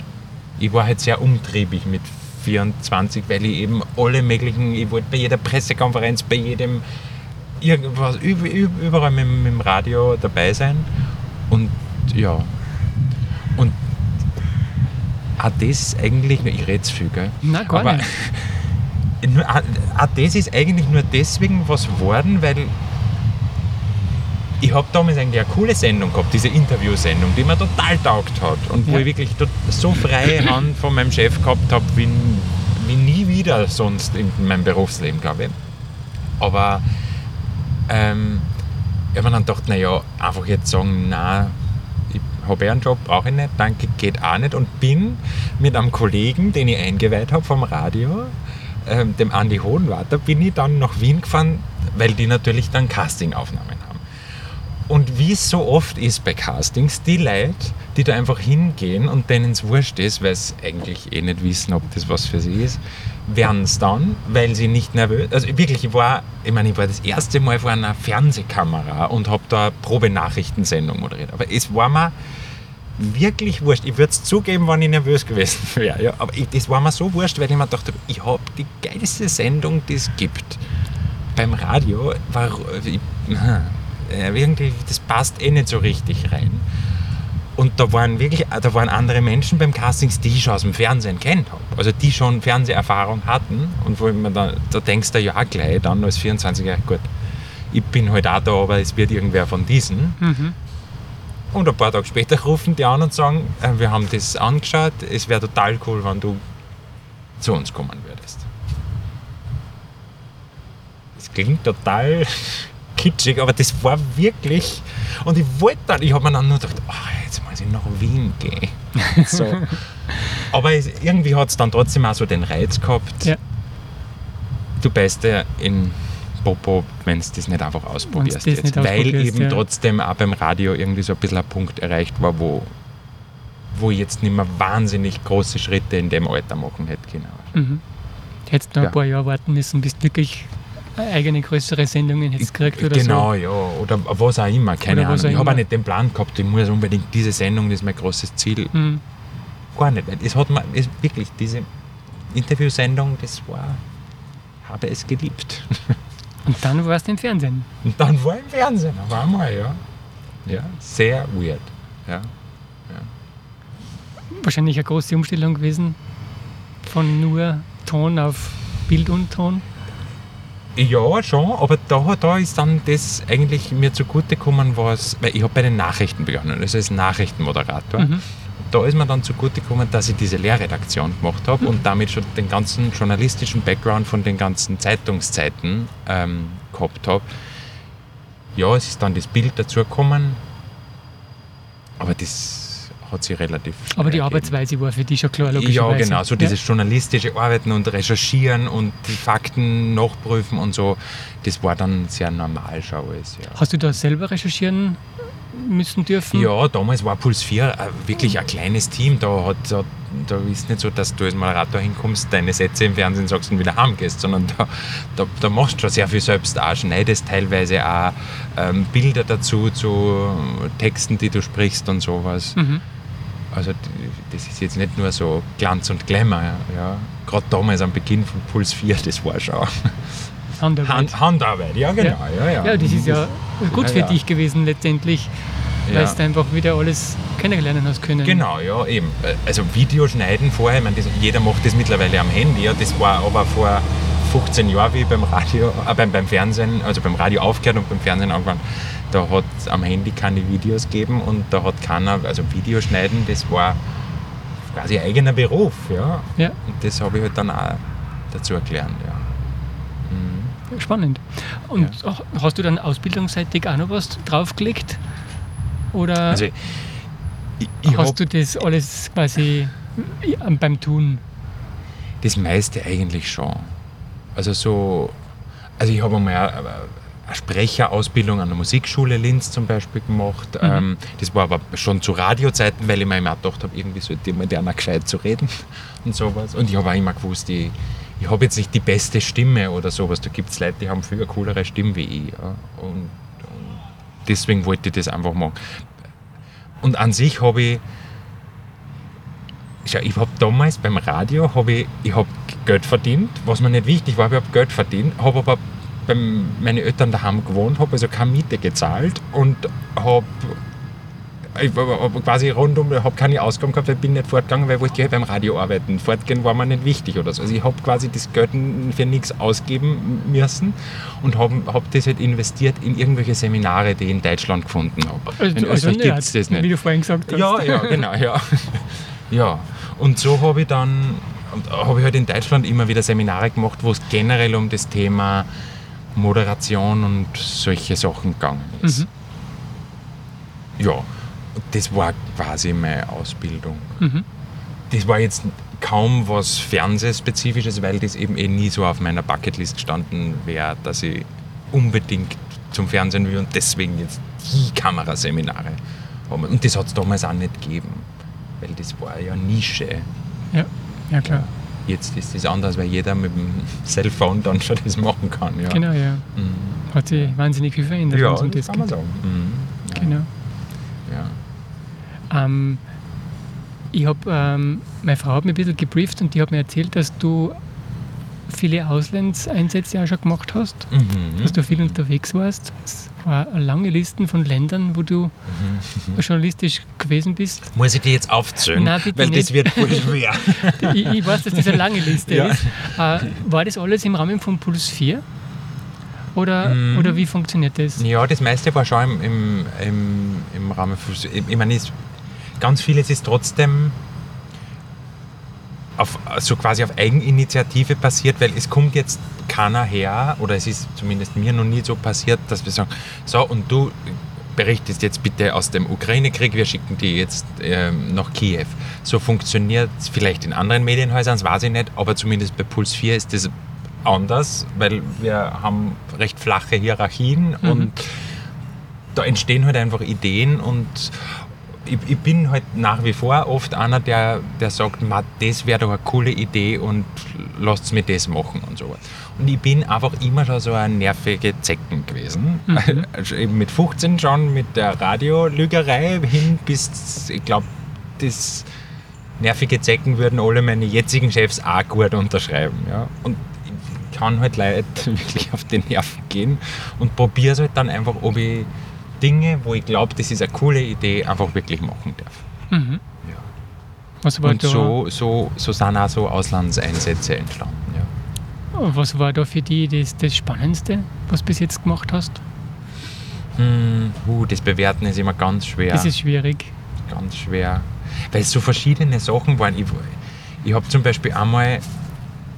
ich war halt sehr umtriebig mit 24, weil ich eben alle möglichen, ich wollte bei jeder Pressekonferenz, bei jedem irgendwas, überall mit, mit dem Radio dabei sein. Und ja, und auch das ist eigentlich, ich rede zu viel, gell? Nein, gar Aber nicht. nur, auch das ist eigentlich nur deswegen was geworden, weil ich habe damals eigentlich eine coole Sendung gehabt, diese Interviewsendung, die mir total taugt hat und wo Ja. ich wirklich so freie Hand von meinem Chef gehabt habe, wie, wie nie wieder sonst in meinem Berufsleben, glaube ich. Aber ähm, ich habe mir dann gedacht, naja, einfach jetzt sagen, nein, habe eh einen Job, brauche ich nicht, danke, geht auch nicht. Und bin mit einem Kollegen, den ich eingeweiht habe vom Radio, ähm, dem Andi Hohenwarter, bin ich dann nach Wien gefahren, weil die natürlich dann Castingaufnahmen haben. Und wie es so oft ist bei Castings, die Leute, die da einfach hingehen und denen es wurscht ist, weil sie eigentlich eh nicht wissen, ob das was für sie ist, werden es dann, weil sie nicht nervös, also wirklich, ich war, ich meine, ich war das erste Mal vor einer Fernsehkamera und habe da Probenachrichtensendung moderiert. Aber es war mir wirklich wurscht. Ich würde es zugeben, wenn ich nervös gewesen wäre. Ja. Aber ich, das war mir so wurscht, weil ich mir dachte, ich habe die geilste Sendung, die es gibt. Beim Radio war ich, irgendwie, das passt eh nicht so richtig rein. Und da waren wirklich, da waren andere Menschen beim Castings, die ich schon aus dem Fernsehen kennt habe. Also die schon Fernseherfahrung hatten. Und wo mir da, da denkst du ja gleich dann als 24-Jähriger, gut, ich bin halt auch da, aber es wird irgendwer von diesen. Mhm. Und ein paar Tage später rufen die an und sagen, äh, wir haben das angeschaut, es wäre total cool, wenn du zu uns kommen würdest. Das klingt total kitschig, aber das war wirklich. Und ich wollte dann, ich habe mir dann nur gedacht, oh, jetzt muss ich nach Wien gehen. So. aber es, irgendwie hat es dann trotzdem auch so den Reiz gehabt. Ja. Du bist ja in Popo, wenn du das nicht einfach ausprobierst. das nicht Jetzt. Weil ausprobierst, eben ja. trotzdem auch beim Radio irgendwie so ein bisschen ein Punkt erreicht war, wo, wo ich jetzt nicht mehr wahnsinnig große Schritte in dem Alter machen hätte können. Mhm. Hättest noch Ja. ein paar Jahre warten müssen, bis du wirklich eigene größere Sendungen hättest gekriegt oder genau, so. ja. Oder was auch immer, keine Oder Ahnung. Ich habe auch nicht den Plan gehabt, ich muss unbedingt diese Sendung, das ist mein großes Ziel. Mhm. Gar nicht. Es hat mir es, wirklich, diese Interviewsendung, das war, habe es geliebt. Und dann warst du im Fernsehen. Und dann war ich im Fernsehen, auf einmal, ja. Ja, sehr weird. Ja. Wahrscheinlich eine große Umstellung gewesen. Von nur Ton auf Bild und Ton. Ja, schon, aber da, da ist dann das eigentlich mir zugute gekommen, was, weil ich habe bei den Nachrichten begonnen, also als Nachrichtenmoderator. Mhm. Da ist mir dann zugute gekommen, dass ich diese Lehrredaktion gemacht habe und damit schon den ganzen journalistischen Background von den ganzen Zeitungszeiten ähm, gehabt habe. Ja, es ist dann das Bild dazu gekommen, aber das hat sich relativ schnell Aber die ergeben. Arbeitsweise war für dich schon klar, Ja, logischerweise. genau, so dieses journalistische Arbeiten und Recherchieren und die Fakten nachprüfen und so, das war dann sehr normal schon alles. Ja. Hast du da selber recherchieren müssen dürfen? Ja, damals war Puls 4 äh, wirklich ein kleines Team. Da, hat, da, da ist nicht so, dass du als Moderator hinkommst, deine Sätze im Fernsehen sagst und wieder heimgehst, sondern da, da, da machst du schon sehr viel selbst auch, schneidest teilweise auch ähm, Bilder dazu zu Texten, die du sprichst und sowas. Mhm. Also das ist jetzt nicht nur so Glanz und Glamour. Ja. Gerade damals am Beginn von Puls 4, das war schon Handarbeit. Hand, Handarbeit. Ja, genau. Ja, ja. Ja, das ist ja gut für Ja, ja. dich gewesen letztendlich, Ja. weil du einfach wieder alles kennenlernen hast können. Genau, ja, eben. Also Videoschneiden vorher, ich meine, das, jeder macht das mittlerweile am Handy, ja, das war aber vor 15 Jahren, wie ich beim Radio, äh, beim, beim Fernsehen, also beim Radio aufgehört und beim Fernsehen angefangen, da hat es am Handy keine Videos gegeben und da hat keiner, also Videoschneiden, das war quasi eigener Beruf, ja. Ja, Und das habe ich halt dann auch dazu gelernt, ja. Spannend. Und hast du dann ausbildungsseitig auch noch was draufgelegt? Oder Also ich, ich hast du das alles quasi beim Tun? das meiste eigentlich schon. Also so, also ich habe einmal eine, Sprecherausbildung an der Musikschule Linz zum Beispiel gemacht. Mhm. Ähm, das war aber schon zu Radiozeiten, weil ich mir immer gedacht habe, irgendwie sollte ich mal der gescheit zu reden und sowas. Und ich habe auch immer gewusst, ich, ich habe jetzt nicht die beste Stimme oder sowas. Da gibt es Leute, die haben viel eine coolere Stimme wie ich. Ja. Und, deswegen wollte ich das einfach machen. Und an sich habe ich, schau, ich habe damals beim Radio, habe ich, ich hab Geld verdient, was mir nicht wichtig war, ich habe Geld verdient, habe aber bei meinen Eltern daheim gewohnt, habe also keine Miete gezahlt und habe ich habe quasi rundum, habe keine Ausgaben gehabt, weil ich bin nicht fortgegangen, weil ich wollte beim Radio arbeiten. Fortgehen war mir nicht wichtig oder so. Also ich habe quasi das Geld für nichts ausgeben müssen und habe hab das halt investiert in irgendwelche Seminare, die ich in Deutschland gefunden habe. Also, in also gibt es das nicht. Wie du vorhin gesagt hast. Ja, ja, genau, ja. ja. Und so habe ich dann, habe ich halt in Deutschland immer wieder Seminare gemacht, wo es generell um das Thema Moderation und solche Sachen gegangen ist. Mhm. Ja, das war quasi meine Ausbildung. Mhm. Das war jetzt kaum was Fernsehspezifisches, weil das eben eh nie so auf meiner Bucketlist gestanden wäre, dass ich unbedingt zum Fernsehen will und deswegen jetzt die Kameraseminare habe. Und das hat es damals auch nicht gegeben, weil das war ja Nische. Ja, ja klar. Ja. Jetzt ist das anders, weil jeder mit dem Cellphone dann schon das machen kann. Ja. Genau, ja. Mhm. Hat sich wahnsinnig viel verändert. Ja, das, das kann man sagen. Mhm. Ja. Genau. Ja. Ähm, ich habe, ähm, meine Frau hat mich ein bisschen gebrieft und die hat mir erzählt, dass du viele Auslandseinsätze auch schon gemacht hast, mhm. dass du viel unterwegs warst. Es war eine lange Liste von Ländern, wo du mhm. journalistisch gewesen bist. Muss ich die jetzt aufzählen? Nein, bitte Weil nicht. das wird voll schwer. ich, ich, weiß, dass das eine lange Liste ja. ist. Äh, war das alles im Rahmen von Puls 4? Oder, mhm. oder wie funktioniert das? Ja, das meiste war schon im, im, im, im Rahmen von. Ich meine, ganz vieles ist trotzdem auf, so quasi auf Eigeninitiative passiert, weil es kommt jetzt keiner her, oder es ist zumindest mir noch nie so passiert, dass wir sagen, so und du berichtest jetzt bitte aus dem Ukraine-Krieg, wir schicken die jetzt ähm, nach Kiew. So funktioniert es vielleicht in anderen Medienhäusern, das weiß ich nicht, aber zumindest bei Puls 4 ist das anders, weil wir haben recht flache Hierarchien mhm. und da entstehen halt einfach Ideen und ich, ich, bin halt nach wie vor oft einer, der, der sagt, das wäre doch eine coole Idee und lasst mir das machen und so. Und ich bin einfach immer schon so ein nervige Zecken gewesen. Mhm. Also eben mit 15 schon mit der Radiolügerei hin bis, ich glaube, das nervige Zecken würden alle meine jetzigen Chefs auch gut unterschreiben. Ja? Und ich kann halt Leute wirklich auf die Nerven gehen und probiere es halt dann einfach, ob ich Dinge, wo ich glaube, das ist eine coole Idee, einfach wirklich machen darf. Mhm. Ja. Was war Und da? so, so, so sind auch so Auslandseinsätze entstanden. Ja. Was war da für dich das, das Spannendste, was du bis jetzt gemacht hast? Hm, uh, das Bewerten ist immer ganz schwer. Das ist schwierig. Ganz schwer. Weil es so verschiedene Sachen waren. Ich, ich habe zum Beispiel einmal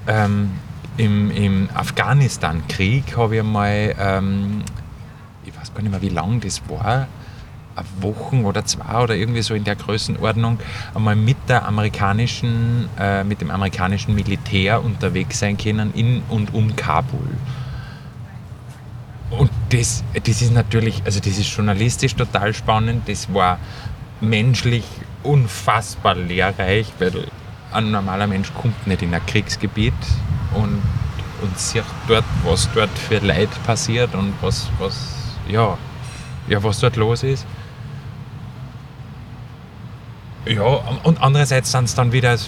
ähm, im, im Afghanistan-Krieg habe ich einmal ähm, gar nicht mehr, wie lang das war, eine Woche oder zwei oder irgendwie so in der Größenordnung, einmal mit der amerikanischen, äh, mit dem amerikanischen Militär unterwegs sein können in und um Kabul. Und das, das ist natürlich, also das ist journalistisch total spannend, das war menschlich unfassbar lehrreich, weil ein normaler Mensch kommt nicht in ein Kriegsgebiet und, und sieht dort, was dort für Leid passiert und was, was ja, ja, was dort los ist. Ja, und andererseits sind es dann wieder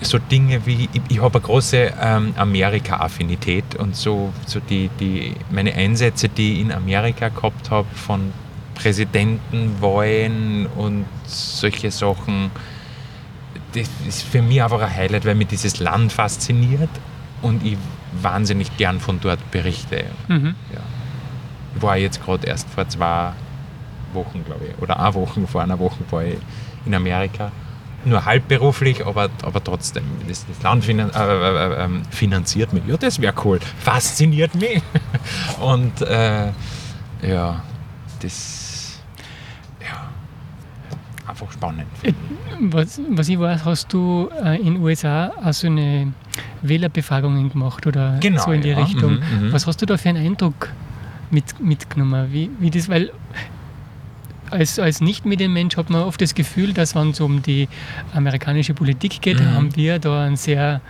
so Dinge wie, ich, ich habe eine große ähm, Amerika-Affinität und so, so die, die, meine Einsätze, die ich in Amerika gehabt habe, von Präsidentenwahlen und solche Sachen, das ist für mich einfach ein Highlight, weil mich dieses Land fasziniert und ich wahnsinnig gern von dort berichte. Mhm. Ja war jetzt gerade erst vor zwei Wochen, glaube ich, oder eine Woche, vor einer Woche war ich in Amerika. Nur halbberuflich, aber, aber trotzdem. Das, das Land finan äh, äh, äh, ähm, finanziert mich. Ja, das wäre cool. Fasziniert mich. Und äh, ja, das ja, einfach spannend. Äh, was, was ich weiß, hast du äh, in den USA also eine Wählerbefragungen gemacht oder genau, so in die ja. Richtung. Mhm, mhm. was hast du da für einen Eindruck mit, mitgenommen? Wie, wie das, weil als, als Nicht-Medienmensch hat man oft das Gefühl, dass wenn es um die amerikanische Politik geht, mhm. haben wir da einen sehr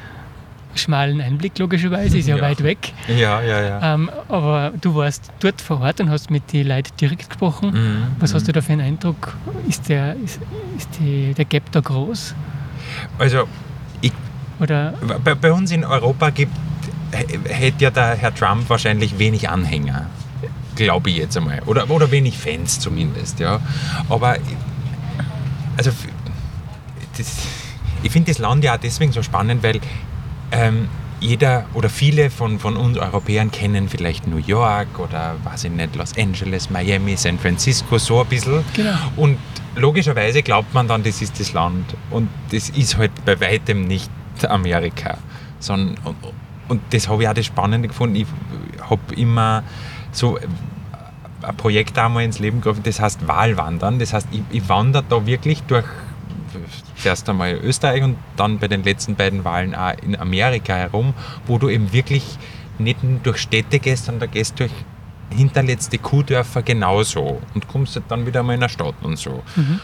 schmalen Einblick, logischerweise, ist ja, Ja. weit weg. Ja, ja, ja. Ähm, aber du warst dort vor Ort und hast mit den Leuten direkt gesprochen. Mhm, Was hast mhm. du da für einen Eindruck? Ist der, ist, ist die, der Gap da groß? Also, ich, Oder bei, bei uns in Europa gibt, hätte ja der Herr Trump wahrscheinlich wenig Anhänger. Glaube ich jetzt einmal. Oder, oder wenig Fans zumindest, ja. Aber, also, das, ich finde das Land ja auch deswegen so spannend, weil ähm, jeder oder viele von, von uns Europäern kennen vielleicht New York oder, weiß ich nicht, Los Angeles, Miami, San Francisco, so ein bisschen. Genau. Und logischerweise glaubt man dann, das ist das Land. Und das ist halt bei weitem nicht Amerika. Sondern, und, und das habe ich auch das Spannende gefunden. Ich habe immer so ein Projekt einmal ins Leben gerufen, das heißt Wahlwandern. Das heißt, ich, ich wandere da wirklich durch zuerst einmal Österreich und dann bei den letzten beiden Wahlen auch in Amerika herum, wo du eben wirklich nicht nur durch Städte gehst, sondern gehst durch hinterletzte Kuhdörfer genauso und kommst halt dann wieder mal in eine Stadt und so. Mhm.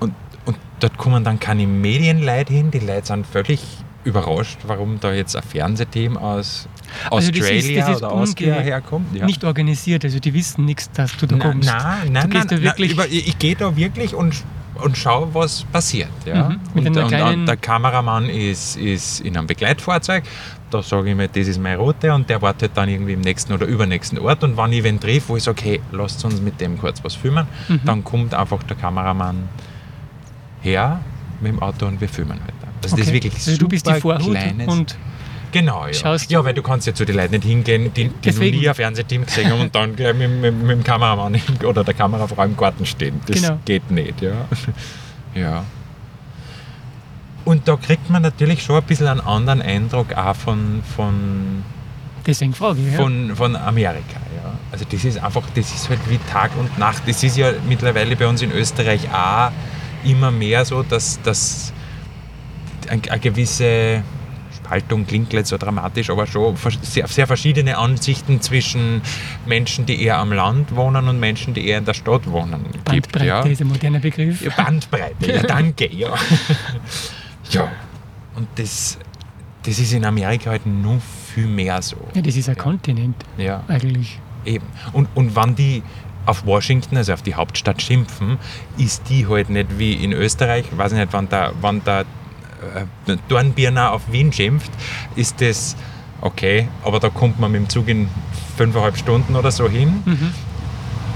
Und, und dort kommen dann keine Medienleute hin, die Leute sind völlig überrascht, warum da jetzt ein Fernsehteam aus Also das ist- Australia das ist oder Austria herkommt. Ja. nicht organisiert, also die wissen nichts, dass du da Nein, kommst. nein, nein, du nein, da wirklich. nein, über, ich, gehe da wirklich und, und schaue, was passiert. Ja? Mhm, und, und, und der Kameramann ist, ist in einem Begleitfahrzeug. Da sage ich mir, das ist meine Route und der wartet dann irgendwie im nächsten oder übernächsten Ort. Und wenn ich wen treffe, wo ich sage, hey, lasst uns mit dem kurz was filmen, Mhm. dann kommt einfach der Kameramann her mit dem Auto und wir filmen halt. Also das ist Okay. wirklich also du bist die Vorhut und Genau, ja. Schaust ja, du- weil du kannst ja zu den Leuten nicht hingehen, die, die noch nie ein Fernsehteam gesehen haben und dann gleich mit, mit, mit dem Kameramann oder der Kamerafrau im Garten stehen. Das Genau. geht nicht, ja. ja. Und da kriegt man natürlich schon ein bisschen einen anderen Eindruck auch von, von, deswegen frage ich. Ja. von, von Amerika. Ja. Also das ist einfach, das ist halt wie Tag und Nacht. Das ist ja mittlerweile bei uns in Österreich auch immer mehr so, dass, dass eine gewisse Spaltung klingt jetzt so dramatisch, aber schon sehr, sehr verschiedene Ansichten zwischen Menschen, die eher am Land wohnen und Menschen, die eher in der Stadt wohnen gibt. Bandbreite Ja. ist ein moderner Begriff. Ja, Bandbreite, ja, danke, ja. ja, und das, das ist in Amerika halt noch viel mehr so. Ja, das ist ein. Kontinent Ja, eigentlich. eben. Und, und wenn die auf Washington, also auf die Hauptstadt, schimpfen, ist die halt nicht wie in Österreich, weiß ich nicht, wenn der, wenn der Dornbirner auf Wien schimpft, ist das okay, aber da kommt man mit dem Zug in fünfeinhalb Stunden oder so hin. Mhm.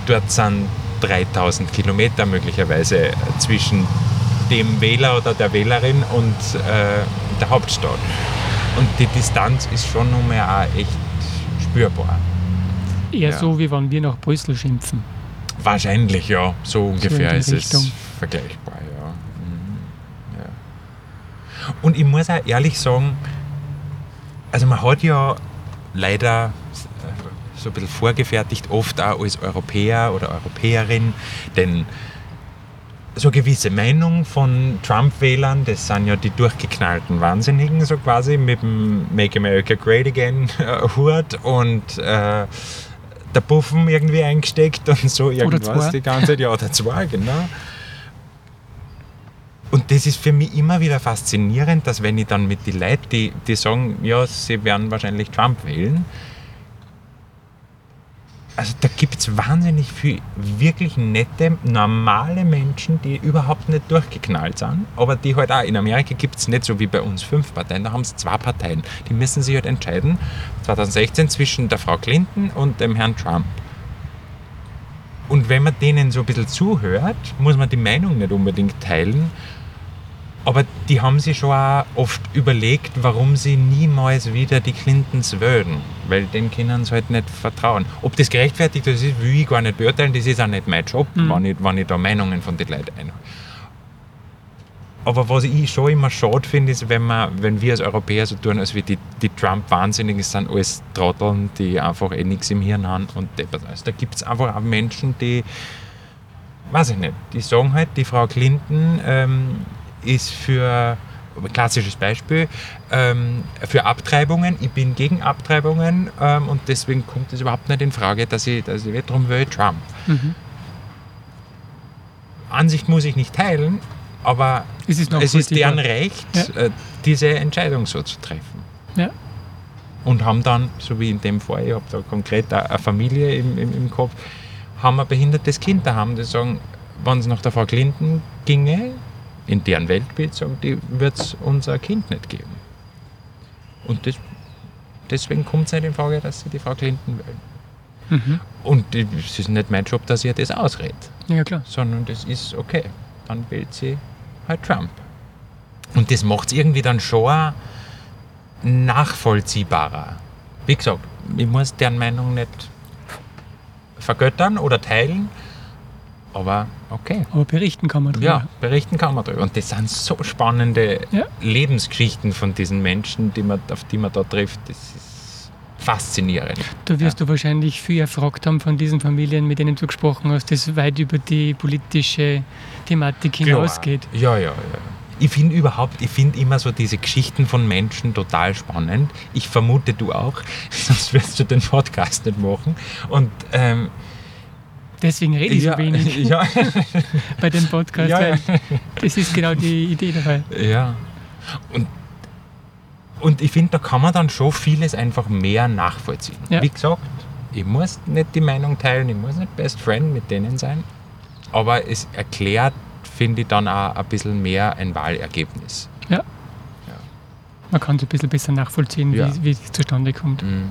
Dort sind 3000 Kilometer möglicherweise zwischen dem Wähler oder der Wählerin und äh, der Hauptstadt. Und die Distanz ist schon noch mal auch echt spürbar. Eher Ja. so, wie wenn wir nach Brüssel schimpfen. Wahrscheinlich, ja. So ungefähr die ist Richtung. es vergleichbar, ja. Mhm. ja. Und ich muss auch ehrlich sagen, also man hat ja leider so ein bisschen vorgefertigt, oft auch als Europäer oder Europäerin, denn so gewisse Meinung von Trump-Wählern, das sind ja die durchgeknallten Wahnsinnigen, so quasi, mit dem Make America Great Again äh, Hut und äh, der Puffen irgendwie eingesteckt und so irgendwas die ganze Zeit. Ja, oder zwei, genau. Und das ist für mich immer wieder faszinierend, dass wenn ich dann mit den Leuten, die, die sagen, ja, sie werden wahrscheinlich Trump wählen, also da gibt es wahnsinnig viel wirklich nette, normale Menschen, die überhaupt nicht durchgeknallt sind, aber die halt auch in Amerika gibt es nicht so wie bei uns fünf Parteien, da haben es zwei Parteien. Die müssen sich halt entscheiden, 2016 zwischen der Frau Clinton und dem Herrn Trump. Und wenn man denen so ein bisschen zuhört, muss man die Meinung nicht unbedingt teilen, aber die haben sich schon auch oft überlegt, warum sie niemals wieder die Clintons wählen. Weil denen können sie halt nicht vertrauen. Ob das gerechtfertigt ist, will ich gar nicht beurteilen. Das ist auch nicht mein Job, Mhm. wenn, ich, wenn ich da Meinungen von den Leuten einhole. Aber was ich schon immer schade finde, ist, wenn, man, wenn wir als Europäer so tun, als wie die, die Trump-Wahnsinnigen sind alles Trotteln, die einfach eh nichts im Hirn haben und deppert. Also da gibt es einfach auch Menschen, die, weiß ich nicht, die sagen halt, die Frau Clinton ähm, ist für, klassisches Beispiel, ähm, für Abtreibungen. Ich bin gegen Abtreibungen ähm, und deswegen kommt es überhaupt nicht in Frage, dass ich, dass ich darum will, Trump. Mhm. Ansicht muss ich nicht teilen, aber Es ist es ist deren. Recht, Ja. äh, diese Entscheidung so zu treffen. Ja. Und haben dann, so wie in dem Fall, ich habe da konkret eine Familie im, im, im Kopf, haben ein behindertes Kind daheim, die sagen, wenn es nach der Frau Clinton ginge, in deren Weltbild, sagen die, wird es unser Kind nicht geben. Und das, deswegen kommt es nicht in Frage, dass sie die Frau Clinton wählen. Mhm. Und es ist nicht mein Job, dass ihr das ausredet, Ja, klar. sondern das ist okay. Dann wählt sie halt Trump. Und das macht es irgendwie dann schon nachvollziehbarer. Wie gesagt, ich muss deren Meinung nicht vergöttern oder teilen, aber okay. Aber berichten kann man drüber. Ja, berichten kann man darüber. Und das sind so spannende Ja. Lebensgeschichten von diesen Menschen, die man, auf die man da trifft. Das ist faszinierend. Da wirst du wahrscheinlich viel erfragt haben von diesen Familien, mit denen du gesprochen hast, das weit über die politische Thematik hinausgeht. Ja, ja, ja. Ich finde überhaupt, ich finde immer so diese Geschichten von Menschen total spannend. Ich vermute, du auch, sonst wirst du den Podcast nicht machen. Und ähm, Deswegen rede ich ja, so wenig ja, bei dem Podcast, ja, das ist genau die Idee dabei. ja. Und, und ich finde, da kann man dann schon vieles einfach mehr nachvollziehen. Wie gesagt, ich muss nicht die Meinung teilen, ich muss nicht Best Friend mit denen sein, aber es erklärt, finde ich, dann auch ein bisschen mehr ein Wahlergebnis. Ja. Man kann es ein bisschen besser nachvollziehen, wie, wie es zustande kommt. Mhm.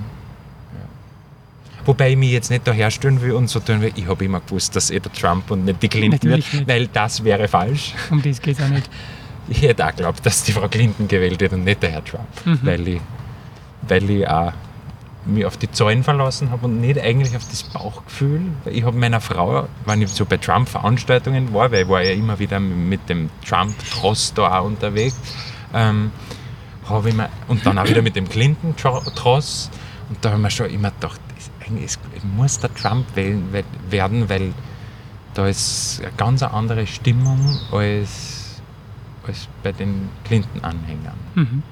Wobei ich mich jetzt nicht da herstellen will und so tun will, ich habe immer gewusst, dass der Trump und nicht die Clinton Natürlich wird, nicht. weil das wäre falsch. Um das geht es auch nicht. Ich hätte auch geglaubt, dass die Frau Clinton gewählt wird und nicht der Herr Trump, Mhm. weil, ich, weil ich auch mich auf die Zahlen verlassen habe und nicht eigentlich auf das Bauchgefühl. Ich habe meiner Frau, wenn ich so bei Trump-Veranstaltungen war, weil ich war ja immer wieder mit dem Trump-Tross da auch unterwegs, ähm, habe ich mir, und dann auch wieder mit dem Clinton-Tross, und da habe ich mir schon immer gedacht, eigentlich ist- muss der Trump wählen, werden, weil da ist eine ganz andere Stimmung als, als bei den Clinton-Anhängern. Mhm.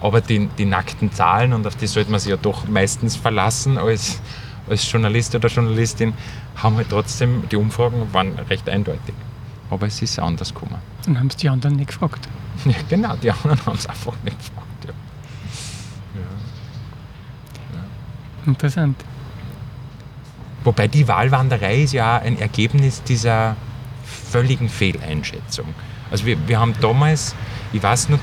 Aber die, die nackten Zahlen, und auf die sollte man sich ja doch meistens verlassen als, als Journalist oder Journalistin, haben halt trotzdem, die Umfragen waren recht eindeutig. Aber es ist anders gekommen. Dann haben es die anderen nicht gefragt. Ja, genau, die anderen haben es einfach nicht gefragt. Ja. Interessant. Wobei die Wahlwanderei ist ja ein Ergebnis dieser völligen Fehleinschätzung. Also wir, wir haben damals, ich weiß nicht,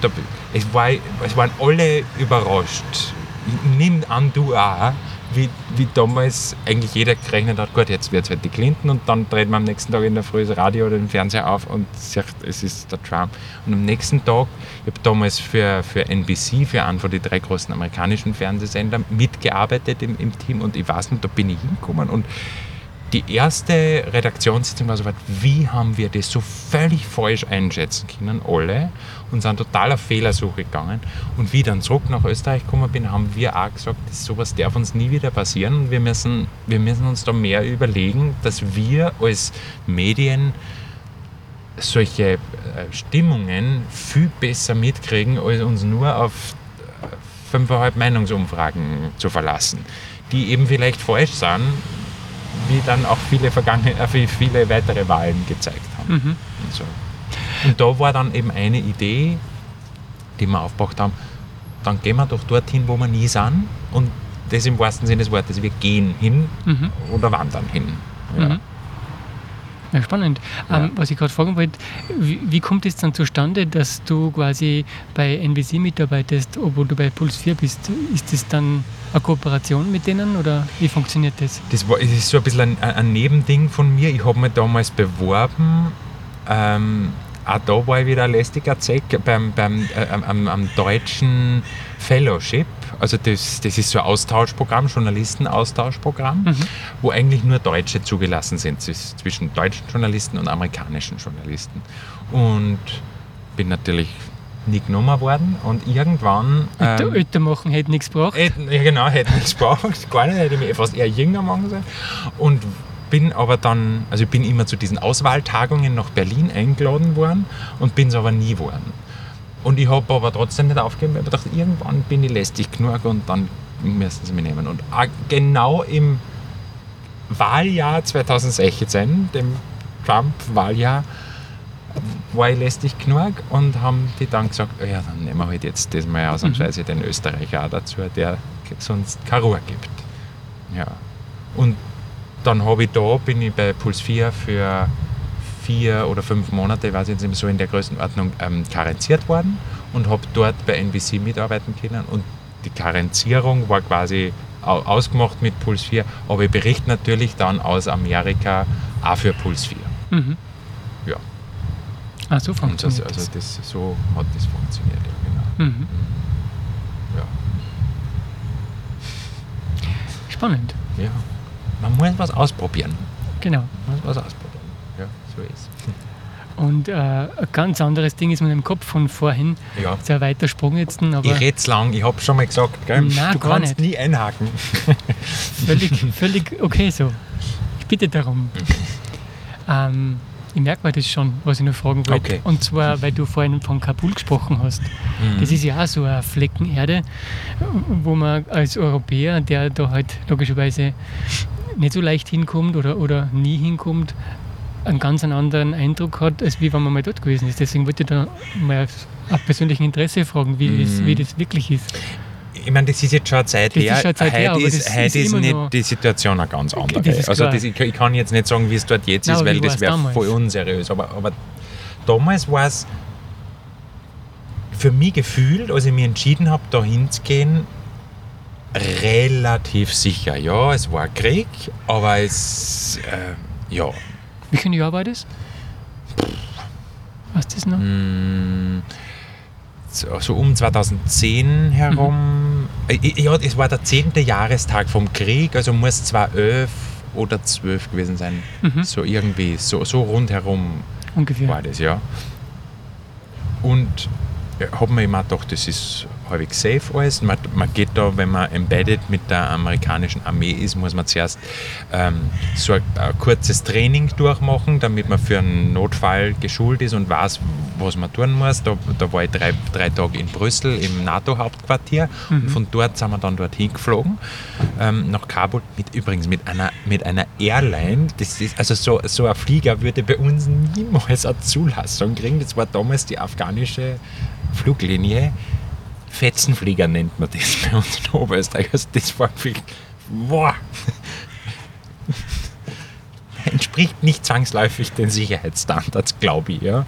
es, war, es waren alle überrascht. Nehme an, du auch, wie, wie damals eigentlich jeder gerechnet hat, gut, jetzt wird es halt die Clinton und dann dreht man am nächsten Tag in der Früh das Radio oder den Fernseher auf und sagt, es ist der Trump. Und am nächsten Tag, ich habe damals für, für NBC, für einen von den drei großen amerikanischen Fernsehsendern, mitgearbeitet im, im Team und ich weiß nicht, da bin ich hingekommen und die erste Redaktionssitzung war so weit, wie haben wir das so völlig falsch einschätzen können, alle, und sind total auf Fehlersuche gegangen. Und wie ich dann zurück nach Österreich gekommen bin, haben wir auch gesagt, das, sowas darf uns nie wieder passieren und wir müssen, wir müssen uns da mehr überlegen, dass wir als Medien solche äh, Stimmungen viel besser mitkriegen, als uns nur auf äh, fünfeinhalb Meinungsumfragen zu verlassen, die eben vielleicht falsch sind, wie dann auch viele, vergangene, äh, viele weitere Wahlen gezeigt haben. Mhm. Und, so. und da war dann eben eine Idee, die wir aufgebracht haben, dann gehen wir doch dorthin, wo wir nie sind und das im wahrsten Sinne des Wortes, wir gehen hin Mhm. oder wandern hin. Ja. Mhm. Ja, spannend. Ja. Ähm, was ich gerade fragen wollte, wie, wie kommt es dann zustande, dass du quasi bei NBC mitarbeitest, obwohl du bei Puls 4 bist? Ist das dann eine Kooperation mit denen oder wie funktioniert das? Das, war, das ist so ein bisschen ein, ein Nebending von mir. Ich habe mich damals beworben. Ähm, auch da war ich wieder ein lästiger Zeck beim, beim, äh, am, am deutschen Fellowship. Also das, das ist so ein Austauschprogramm, Journalistenaustauschprogramm, Mhm. wo eigentlich nur Deutsche zugelassen sind, zwisch- zwischen deutschen Journalisten und amerikanischen Journalisten. Und bin natürlich nie genommen worden und irgendwann... Ähm, älter machen hätte nichts gebracht. Ja, genau, hätte nichts gebraucht, gar nicht, hätte ich mich fast eher jünger machen sollen. Und bin aber dann, also ich bin immer zu diesen Auswahltagungen nach Berlin eingeladen worden und bin es aber nie geworden. Und ich habe aber trotzdem nicht aufgegeben, weil ich dachte, irgendwann bin ich lästig genug und dann müssen sie mich nehmen. Und genau im Wahljahr 2016, dem Trump-Wahljahr, war ich lästig genug und haben die dann gesagt, oh ja, dann nehmen wir halt jetzt das mal ausnahmsweise den Österreicher auch dazu, der sonst keine Ruhe gibt. Ja. Und dann habe ich da, bin ich bei Puls 4 für vier oder fünf Monate, ich weiß jetzt nicht mehr so in der Größenordnung, ähm, karenziert worden und habe dort bei NBC mitarbeiten können. Und die Karenzierung war quasi au- ausgemacht mit Puls 4, aber ich berichte natürlich dann aus Amerika auch für Puls 4. Mhm. Ja. Ah, so das, funktioniert also das. das, so hat das funktioniert, ja, genau. Mhm. Ja. Spannend. ja. Man muss was ausprobieren. Genau. Man muss was ausprobieren. So ist Und äh, ein ganz anderes Ding ist mir im Kopf von vorhin. Ja. Das ist ein weiter Sprung jetzt, aber Ich rede lang, ich habe schon mal gesagt, gell? Nein, du kannst nicht. nie einhaken. völlig, völlig okay so. Ich bitte darum. Ähm, ich merke mir das schon, was ich noch fragen wollte. Okay. Und zwar, weil du vorhin von Kabul gesprochen hast. Mhm. Das ist ja auch so ein Flecken Erde, wo man als Europäer, der da halt logischerweise nicht so leicht hinkommt oder, oder nie hinkommt, einen ganz anderen Eindruck hat, als wie wenn man mal dort gewesen ist. Deswegen wollte ich da mal aus aus persönlichem Interesse fragen, wie, das, Mhm. wie das wirklich ist. Ich meine, das ist jetzt schon eine Zeit Das her. ist Zeit her, heute aber ist, heute ist ist nicht die Situation eine ganz andere. Also das, ich, ich kann jetzt nicht sagen, wie es dort jetzt Nein, ist, weil das wäre voll unseriös. Aber, aber damals war es für mich gefühlt, als ich mich entschieden habe, da hinzugehen, relativ sicher. Ja, es war Krieg, aber es, äh, ja, Wie viele Jahre war das? Weißt du das noch? Mm, so, so um 2010 herum. Äh, Ja, es war der 10. Jahrestag vom Krieg, also muss zwar 11 oder 12 gewesen sein. Mhm. So irgendwie, so, so rundherum Ungefähr. war das, ja. Und habe mir immer gedacht, das ist halbwegs safe alles. Man, man geht da, wenn man embedded mit der amerikanischen Armee ist, muss man zuerst ähm, so ein, ein kurzes Training durchmachen, damit man für einen Notfall geschult ist und weiß, was man tun muss. Da, da war ich drei, drei Tage in Brüssel im NATO-Hauptquartier und von dort sind wir dann dorthin geflogen, ähm, nach Kabul, mit, übrigens mit einer, mit einer Airline. Das ist, also so, so ein Flieger würde bei uns niemals eine Zulassung kriegen. Das war damals die afghanische Fluglinie. Fetzenflieger nennt man das bei uns in Oberösterreich. Also das war viel. Boah. Entspricht nicht zwangsläufig den Sicherheitsstandards, glaube ich. Ja.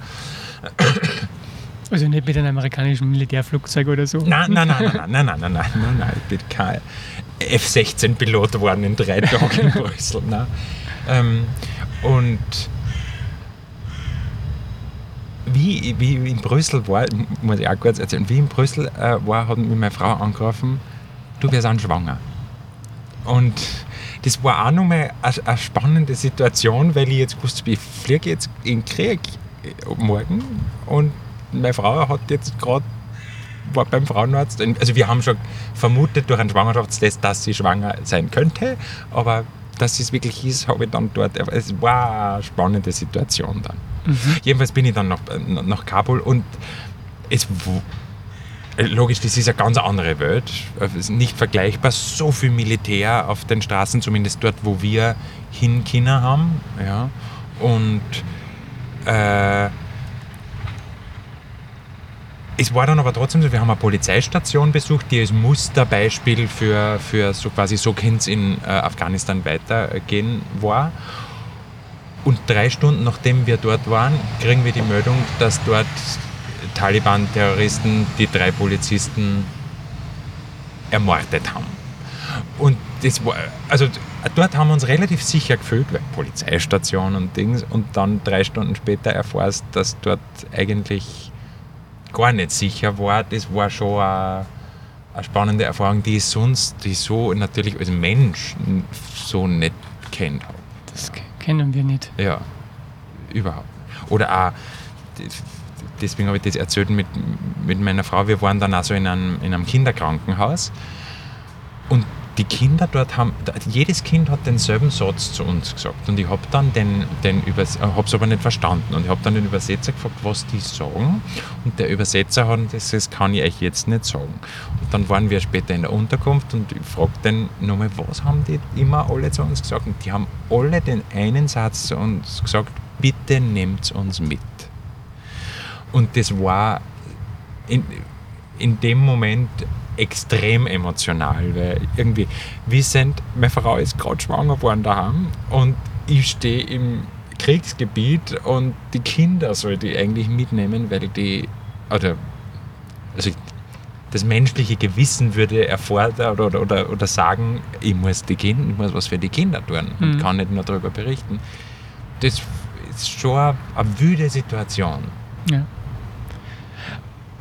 Also nicht mit einem amerikanischen Militärflugzeug oder so. Nein, nein, nein, nein, nein, nein, nein, nein, nein, nein, nein, ich bin kein F-16-Pilot geworden in drei Tagen in Brüssel. Nein. Ähm, und wie, wie in Brüssel war, muss ich auch kurz erzählen, wie in Brüssel äh, war, hat mich meine Frau angerufen, du wirst an schwanger. Und das war auch nochmal eine, eine spannende Situation, weil ich jetzt wusste, ich fliege jetzt in den Krieg äh, morgen und meine Frau hat jetzt gerade war beim Frauenarzt. Also wir haben schon vermutet durch einen Schwangerschaftstest, dass sie schwanger sein könnte, aber dass es wirklich ist, habe ich dann dort. Es war eine spannende Situation dann. Jedenfalls bin ich dann nach, nach Kabul und es w- logisch, das ist eine ganz andere Welt, nicht vergleichbar. So viel Militär auf den Straßen, zumindest dort, wo wir hin Kinder haben, ja. Und äh, es war dann aber trotzdem so, wir haben eine Polizeistation besucht, die als Musterbeispiel für, für so quasi so könnte es in äh, Afghanistan weitergehen war. Und drei Stunden nachdem wir dort waren, kriegen wir die Meldung, dass dort Taliban-Terroristen die drei Polizisten ermordet haben. Und das war, also dort haben wir uns relativ sicher gefühlt, weil Polizeistation und Dings, und dann drei Stunden später erfährst, dass dort eigentlich gar nicht sicher war. Das war schon eine, eine spannende Erfahrung, die ich sonst, die ich so natürlich als Mensch so nicht kennt habe. Das kennen wir nicht. Ja, überhaupt. Oder auch, deswegen habe ich das erzählt mit, mit meiner Frau, wir waren dann auch so in einem, in einem Kinderkrankenhaus und die Kinder dort haben, jedes Kind hat denselben Satz zu uns gesagt und ich habe dann den, den es aber nicht verstanden und ich habe dann den Übersetzer gefragt, was die sagen und der Übersetzer hat das, das kann ich euch jetzt nicht sagen. Und dann waren wir später in der Unterkunft und ich fragte den nochmal, was haben die immer alle zu uns gesagt und die haben alle den einen Satz zu uns gesagt, bitte nehmt uns mit. Und das war in, in dem Moment extrem emotional, weil irgendwie, wir sind, meine Frau ist gerade schwanger geworden daheim und ich stehe im Kriegsgebiet und die Kinder sollte ich eigentlich mitnehmen, weil die, oder, also das menschliche Gewissen würde erfordern oder, oder, oder, oder sagen, ich muss, die Kinder, ich muss was für die Kinder tun und Mhm. kann nicht nur darüber berichten. Das ist schon eine wüde Situation. Ja.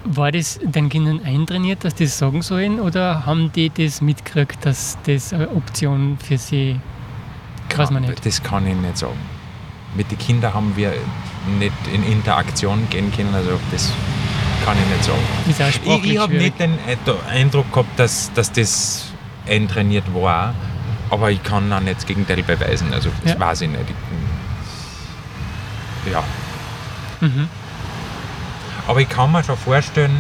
War das den Kindern eintrainiert, dass die das sagen sollen, oder haben die das mitgekriegt, dass das eine Option für sie weiß man nicht? Das kann ich nicht sagen. Mit den Kindern haben wir nicht in Interaktion gehen können, also das kann ich nicht sagen. Auch Ich, ich habe nicht den Eindru- Eindruck gehabt, dass, dass das eintrainiert war, aber ich kann auch nicht das Gegenteil beweisen, also das Ja. weiß ich nicht. Ich, ja, Mhm. Aber ich kann mir schon vorstellen,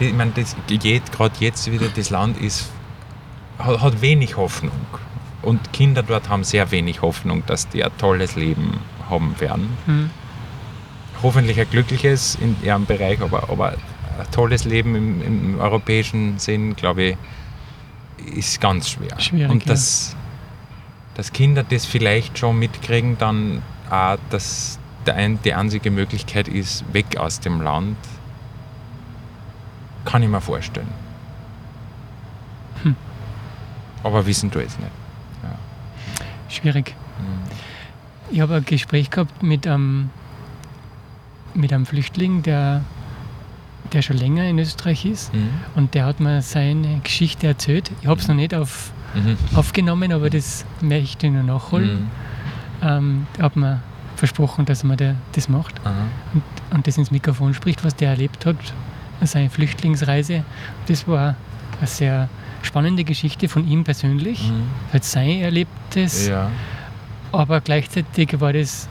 die, ich meine, gerade jetzt wieder, das Land ist, hat, hat wenig Hoffnung. Und Kinder dort haben sehr wenig Hoffnung, dass die ein tolles Leben haben werden. Mhm. Hoffentlich ein glückliches in ihrem Bereich, aber, aber ein tolles Leben im, im europäischen Sinn, glaube ich, ist ganz schwer. Schwierig, Und ja. dass, dass Kinder das vielleicht schon mitkriegen, dann auch, dass ein, die einzige Möglichkeit ist, weg aus dem Land, kann ich mir vorstellen. Hm. Aber wissen du jetzt nicht. Schwierig. Hm. Ich habe ein Gespräch gehabt mit einem, mit einem Flüchtling, der, der schon länger in Österreich ist. Mhm. Und der hat mir seine Geschichte erzählt. Ich habe es noch nicht auf, Mhm. aufgenommen, aber das möchte ich noch nachholen. Mhm. Ähm, hat mir versprochen, dass mir der, das macht und, und das ins Mikrofon spricht, was der erlebt hat, seine Flüchtlingsreise. Das war eine sehr spannende Geschichte von ihm persönlich, Mhm. halt sein Erlebtes, Ja. aber gleichzeitig war das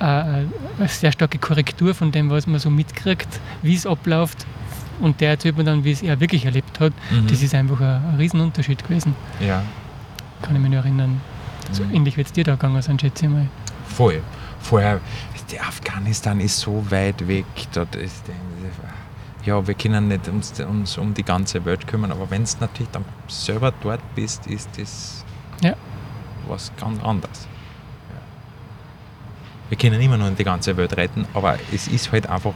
äh, eine sehr starke Korrektur von dem, was man so mitkriegt, wie es abläuft. Und der erzählt mir dann, wie es er wirklich erlebt hat. Mhm. Das ist einfach ein, ein Riesenunterschied gewesen. Ja. Kann ich mich noch erinnern. So Mhm. ähnlich wird es dir da gegangen sein, schätze ich mal. Voll. Vorher, Afghanistan ist so weit weg. Dort ist, ja, wir können nicht uns, uns um die ganze Welt kümmern, aber wenn du natürlich dann selber dort bist, ist das Ja. was ganz anderes. Ja. Wir können immer nur die ganze Welt retten, aber es ist halt einfach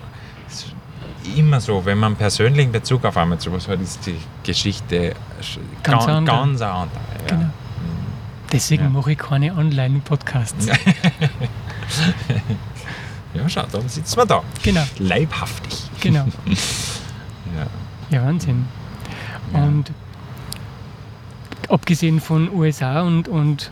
immer so, wenn man einen persönlichen Bezug auf einmal zu was hat, ist die Geschichte sch- Ganz gan- andere. ganz andere. Ja. Genau. Deswegen Ja. mache ich keine Online-Podcasts. Ja, schau, dann sitzen wir da. Genau, Leibhaftig. genau. Ja. Ja, Wahnsinn. Ja. Und abgesehen von USA und, und,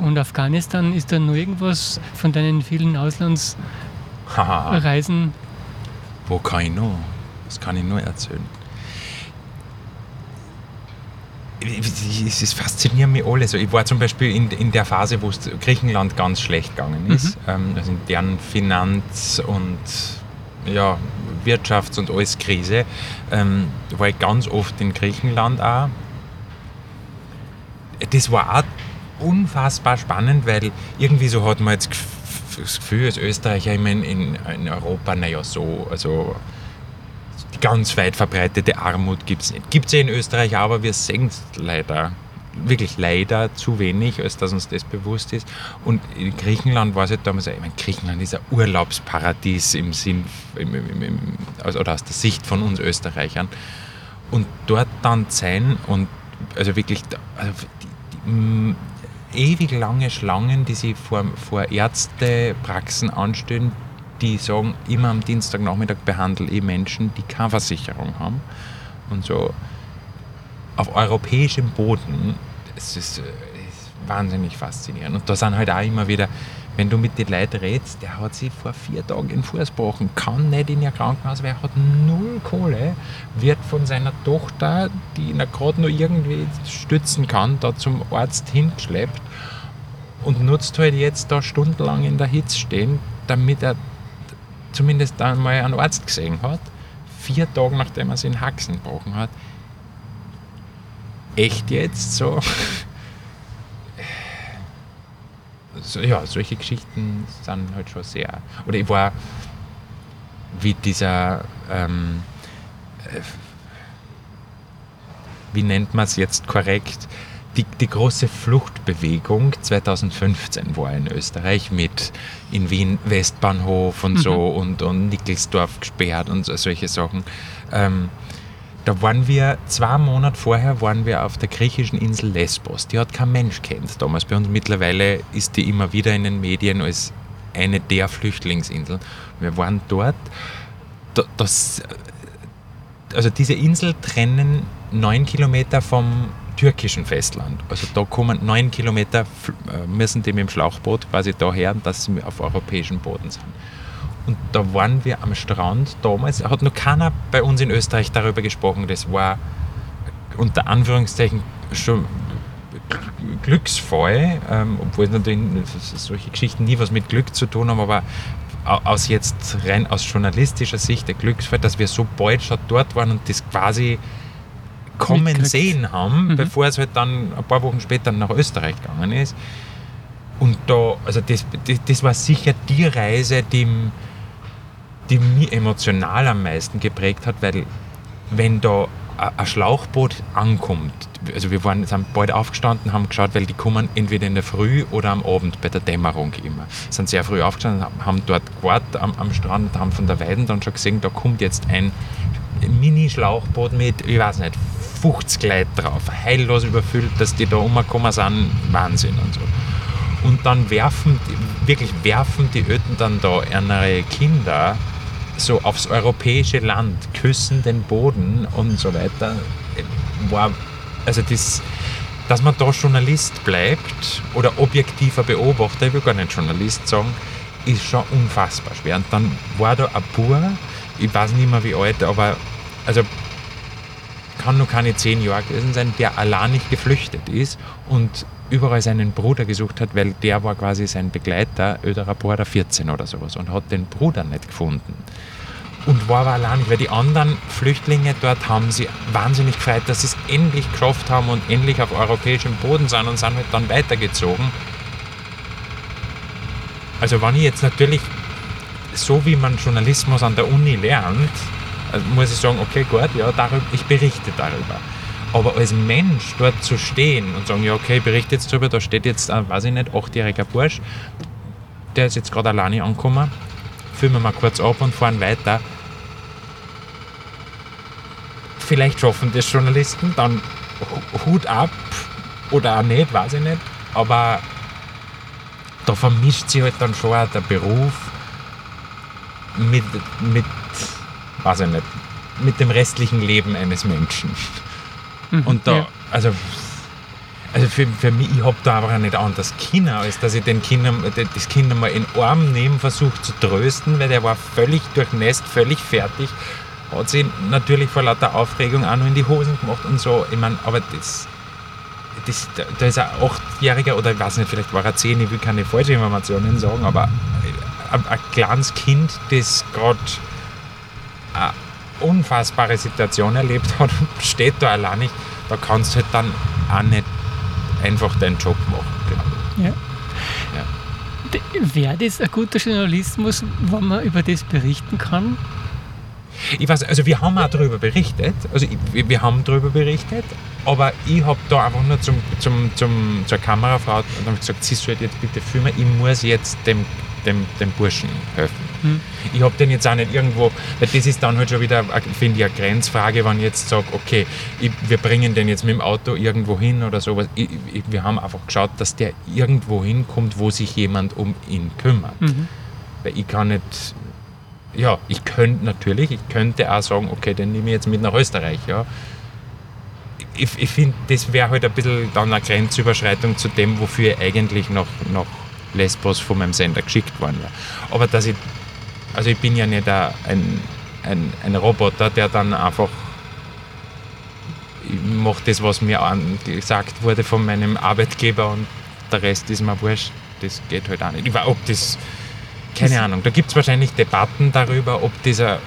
und Afghanistan, ist da noch irgendwas von deinen vielen Auslandsreisen? Wo kann ich noch? Was kann ich noch erzählen? Es fasziniert mich alles. Also ich war zum Beispiel in, in der Phase, wo es Griechenland ganz schlecht gegangen ist. Ähm, also in deren Finanz- und ja, Wirtschafts- und alles Krise. Ähm, war ich ganz oft in Griechenland auch. Das war auch unfassbar spannend, weil irgendwie so hat man jetzt das Gefühl als Österreicher, ich meine, in, in Europa, naja, so, also ganz weit verbreitete Armut gibt es nicht. Gibt es ja in Österreich, aber wir sehen es leider, wirklich leider zu wenig, als dass uns das bewusst ist. Und in Griechenland war es halt damals, ich meine, Griechenland ist ein Urlaubsparadies im Sinn, im, im, im, also, oder aus der Sicht von uns Österreichern. Und dort dann sein und also wirklich also die, die, m, ewig lange Schlangen, die sich vor, vor Ärztepraxen anstellen, die sagen, immer am Dienstagnachmittag behandle ich Menschen, die keine Versicherung haben. Und so auf europäischem Boden, das ist, äh, ist wahnsinnig faszinierend. Und da sind halt auch immer wieder, wenn du mit den Leuten redest, der hat sich vor vier Tagen in Fuß gebrochen, kann nicht in ihr Krankenhaus, weil er hat null Kohle, wird von seiner Tochter, die ihn gerade nur irgendwie stützen kann, da zum Arzt hingeschleppt und nutzt halt jetzt da stundenlang in der Hitze stehen, damit er zumindest einmal einen Arzt gesehen hat. Vier Tage nachdem er sich in Haxen gebrochen hat. Echt jetzt so? so? Ja, solche Geschichten sind halt schon sehr. Oder ich war wie dieser, ähm, äh, wie nennt man es jetzt korrekt, die, die große Fluchtbewegung 2015 war in Österreich mit in Wien Westbahnhof und so Mhm. und, und Nickelsdorf gesperrt und so, solche Sachen. Ähm, da waren wir, zwei Monate vorher waren wir auf der griechischen Insel Lesbos. Die hat kein Mensch kennt damals bei uns. Mittlerweile ist die immer wieder in den Medien als eine der Flüchtlingsinseln. Wir waren dort. Da, das, also diese Insel trennen neun Kilometer vom türkischen Festland. Also da kommen neun Kilometer, müssen die mit dem Schlauchboot quasi daher, dass sie auf europäischem Boden sind. Und da waren wir am Strand damals, hat noch keiner bei uns in Österreich darüber gesprochen. Das war unter Anführungszeichen schon Glücksfall, ähm, obwohl natürlich solche Geschichten nie was mit Glück zu tun haben, aber au- aus jetzt rein aus journalistischer Sicht der Glücksfall, dass wir so bald schon dort waren und das quasi kommen Mitkriegt. sehen haben, Mhm. bevor es halt dann ein paar Wochen später nach Österreich gegangen ist. Und da, also das, das, das war sicher die Reise, die, die mich emotional am meisten geprägt hat, weil wenn da ein Schlauchboot ankommt, also wir waren, sind bald aufgestanden, haben geschaut, weil die kommen entweder in der Früh oder am Abend bei der Dämmerung immer. Sind sehr früh aufgestanden, haben- haben dort gewartet am, am Strand, haben von der Weiden dann schon gesehen, da kommt jetzt ein Mini-Schlauchboot mit, ich weiß nicht, 50 Leute drauf, heillos überfüllt, dass die da rumgekommen sind, Wahnsinn und so. Und dann werfen, wirklich werfen die Öten dann da ihre Kinder so aufs europäische Land, küssen den Boden und so weiter. War, also das, dass man da Journalist bleibt oder objektiver Beobachter, ich will gar nicht Journalist sagen, ist schon unfassbar schwer. Und dann war da ein Bub, ich weiß nicht mehr wie alt, aber also kann nur keine zehn Jahre gewesen sein, der allein nicht geflüchtet ist und überall seinen Bruder gesucht hat, weil der war quasi sein Begleiter, öderer Bruder 14 oder sowas und hat den Bruder nicht gefunden. Und war aber allein nicht, weil die anderen Flüchtlinge dort haben sie wahnsinnig gefreut, dass sie es endlich geschafft haben und endlich auf europäischem Boden sind und sind halt dann weitergezogen. Also wenn ich jetzt natürlich, so wie man Journalismus an der Uni lernt, muss ich sagen, okay, gut, ja, darüber, ich berichte darüber. Aber als Mensch dort zu stehen und sagen, ja, okay, ich berichte jetzt darüber, da steht jetzt, ein, weiß ich nicht, achtjähriger Bursch, der ist jetzt gerade alleine angekommen, filmen wir mal kurz ab und fahren weiter. Vielleicht schaffen das Journalisten, dann Hu- Hut ab oder auch nicht, weiß ich nicht. Aber da vermischt sich halt dann schon auch der Beruf mit, mit, weiß ich nicht, mit dem restlichen Leben eines Menschen. Mhm. Und da, Ja. also, also für, für mich, ich habe da einfach nicht anders Kinder, als dass ich den Kindern, das Kind mal in den Arm nehmen, versuche zu trösten, weil der war völlig durchnässt, völlig fertig. Hat sich natürlich vor lauter Aufregung auch noch in die Hosen gemacht und so. Ich meine, aber das, das, da ist ein Achtjähriger oder ich weiß nicht, vielleicht war er zehn, ich will keine falschen Informationen sagen, aber ein, ein kleines Kind, das gerade unfassbare Situation erlebt hat und steht da allein nicht, da kannst du halt dann auch nicht einfach deinen Job machen, glaube ich. Ja. Ja. Wäre das ein guter Journalismus, wenn man über das berichten kann? Ich weiß, also wir haben auch darüber berichtet, also ich, wir- haben darüber berichtet, aber ich habe da einfach nur zum, zum, zum, zur Kamerafrau und hab gesagt, sie soll jetzt bitte filmen, ich muss jetzt dem, dem, dem Burschen helfen. Hm. Ich habe den jetzt auch nicht irgendwo, weil das ist dann halt schon wieder, finde ich, eine Grenzfrage, wenn ich jetzt sage, okay, ich, wir bringen den jetzt mit dem Auto irgendwo hin oder sowas. Ich, ich, wir haben einfach geschaut, dass der irgendwo hinkommt, wo sich jemand um ihn kümmert. Mhm. Weil ich kann nicht, ja, ich könnte natürlich, ich könnte auch sagen, okay, den nehme ich jetzt mit nach Österreich, ja. Ich, ich finde, das wäre halt ein bisschen dann eine Grenzüberschreitung zu dem, wofür ich eigentlich nach, nach Lesbos von meinem Sender geschickt worden wäre. Aber dass ich, also ich bin ja nicht ein, ein, ein Roboter, der dann einfach ich mache das, was mir gesagt wurde von meinem Arbeitgeber und der Rest ist mir wurscht. Das geht halt auch nicht. Ich weiß, ob das, keine Ahnung, da gibt es wahrscheinlich Debatten darüber, ob dieser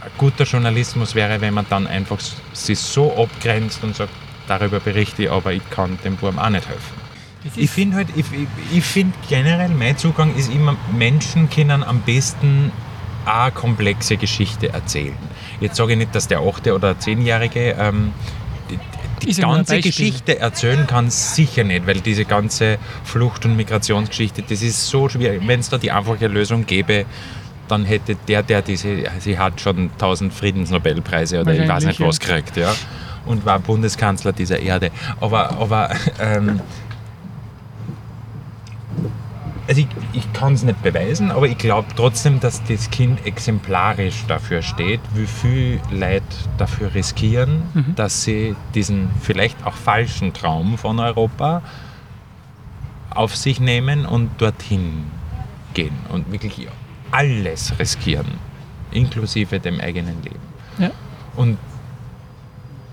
ein guter Journalismus wäre, wenn man dann einfach sich so abgrenzt und sagt, darüber berichte ich, aber ich kann dem Burm auch nicht helfen. Ich finde halt, ich, ich, finde generell, mein Zugang ist immer, Menschen können am besten eine komplexe Geschichte erzählen. Jetzt sage ich nicht, dass der 8- oder 10-Jährige ähm, die, die ganze. Geschichte erzählen kann, sicher nicht, weil diese ganze Flucht- und Migrationsgeschichte, das ist so schwierig. Wenn es da die einfache Lösung gäbe, dann hätte der, der diese, sie hat schon 1000 Friedensnobelpreise oder ich weiß nicht was gekriegt, ja. Und war Bundeskanzler dieser Erde. Aber, aber ähm, also ich, ich kann es nicht beweisen, aber ich glaube trotzdem, dass das Kind exemplarisch dafür steht, wie viel Leid dafür riskieren, dass sie diesen vielleicht auch falschen Traum von Europa auf sich nehmen und dorthin gehen und wirklich alles riskieren, inklusive dem eigenen Leben. Ja. Und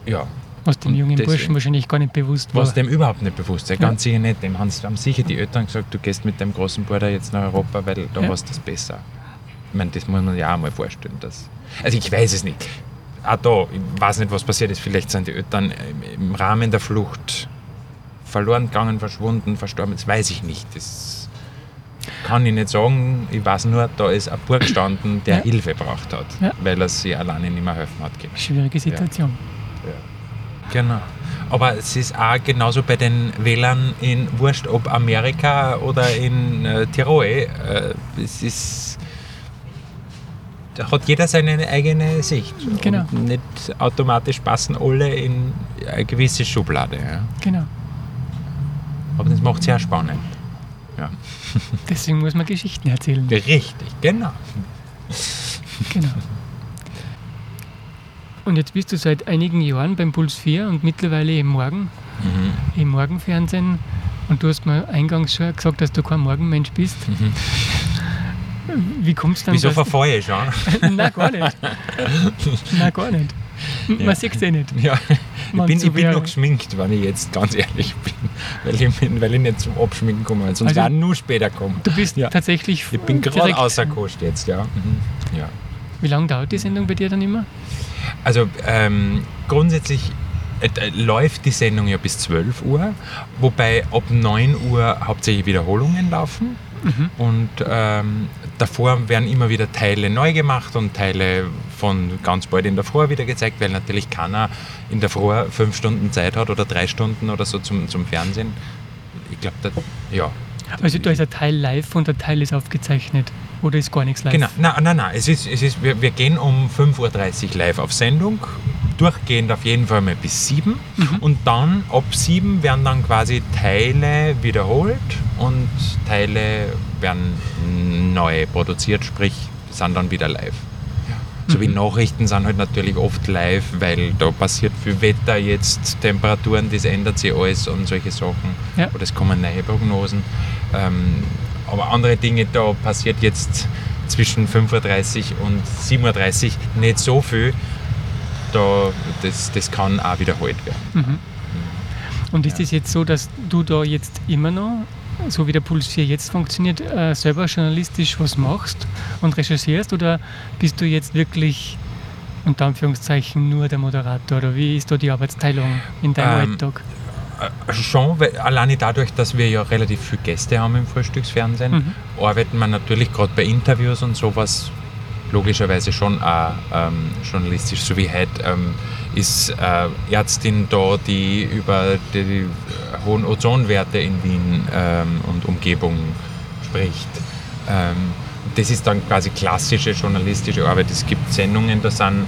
ja, Was dem Und jungen Burschen wahrscheinlich gar nicht bewusst war. was dem überhaupt nicht bewusst ist. Ja. Ganz sicher nicht. Dem haben, haben sicher die Eltern gesagt, du gehst mit dem großen Bruder jetzt nach Europa, weil da Ja. hast du es besser. Ich meine, das muss man ja auch mal vorstellen. Dass, also ich weiß es nicht. Auch da, ich weiß nicht, was passiert ist. Vielleicht sind die Eltern im- Rahmen der Flucht verloren gegangen, verschwunden, verstorben. Das weiß ich nicht. Das kann ich nicht sagen. Ich weiß nur, da ist ein Bub gestanden, der Ja. Hilfe braucht hat, Ja. weil er sich alleine nicht mehr helfen hat können. Schwierige Situation. Genau. Aber es ist auch genauso bei den Wählern in Wurscht, ob Amerika oder in äh, Tirol. Äh, es ist. Da hat jeder seine eigene Sicht. Genau. Und nicht automatisch passen alle in eine gewisse Schublade. Ja. Genau. Aber das macht es sehr spannend. Ja. Deswegen muss man Geschichten erzählen. Richtig, genau. Genau. Und jetzt bist du seit einigen Jahren beim Puls 4 und mittlerweile im Morgen, Mhm. im Morgenfernsehen. Und du hast mir eingangs schon gesagt, dass du kein Morgenmensch bist. Wie kommst du dann? Mhm. Wieso verfahre ich schon? Nein, gar nicht. Nein, gar nicht. Man Ja. sieht es eh nicht. Ja, ich bin, ich bin noch geschminkt, wenn ich jetzt ganz ehrlich bin. Weil ich, bin, weil ich nicht zum Abschminken komme, sonst Also- also, nur später kommen. Du bist Ja. tatsächlich Ich bin gerade außer Kost jetzt, ja. Mhm. ja. Wie lange dauert die Sendung bei dir dann immer? Also ähm, grundsätzlich äh, äh, läuft die Sendung ja bis 12 Uhr, wobei ab 9 Uhr hauptsächlich Wiederholungen laufen. Und ähm, davor werden immer wieder Teile neu gemacht und Teile von ganz bald in der Früh wieder gezeigt, weil natürlich keiner in der Früh fünf Stunden Zeit hat oder drei Stunden oder so zum, zum Fernsehen. Ich glaube, ja. Also da ist ein Teil live und ein Teil ist aufgezeichnet. Oder ist gar nichts live? Genau, nein, nein, nein. Es ist, es ist, wir, wir gehen um 5.30 Uhr live auf Sendung, durchgehend auf jeden Fall mal bis 7 und dann ab 7 werden dann quasi Teile wiederholt und Teile werden neu produziert, sprich sind dann wieder live. So wie Nachrichten sind halt natürlich oft live, weil da passiert viel Wetter jetzt, Temperaturen, das ändert sich alles und solche Sachen. Ja. Oder es kommen neue Prognosen. Ähm, aber andere Dinge, da passiert jetzt zwischen 5.30 Uhr und 7.30 Uhr nicht so viel. Da, das, das kann auch wiederholt werden. Und ist es jetzt so, dass du da jetzt immer noch, so wie der Puls 4 jetzt funktioniert, äh, selber journalistisch was machst und recherchierst oder bist du jetzt wirklich unter Anführungszeichen nur der Moderator oder wie ist da die Arbeitsteilung in deinem Ähm, Alltag? Äh, Schon, weil alleine dadurch, dass wir ja relativ viele Gäste haben im Frühstücksfernsehen, Mhm. arbeiten wir natürlich gerade bei Interviews und sowas logischerweise schon auch ähm, journalistisch. So wie heute ähm, ist äh, Ärztin da, die über die, die hohen Ozonwerte in Wien ähm, und Umgebung spricht. Ähm, das ist dann quasi klassische journalistische Arbeit. Es gibt Sendungen, da sind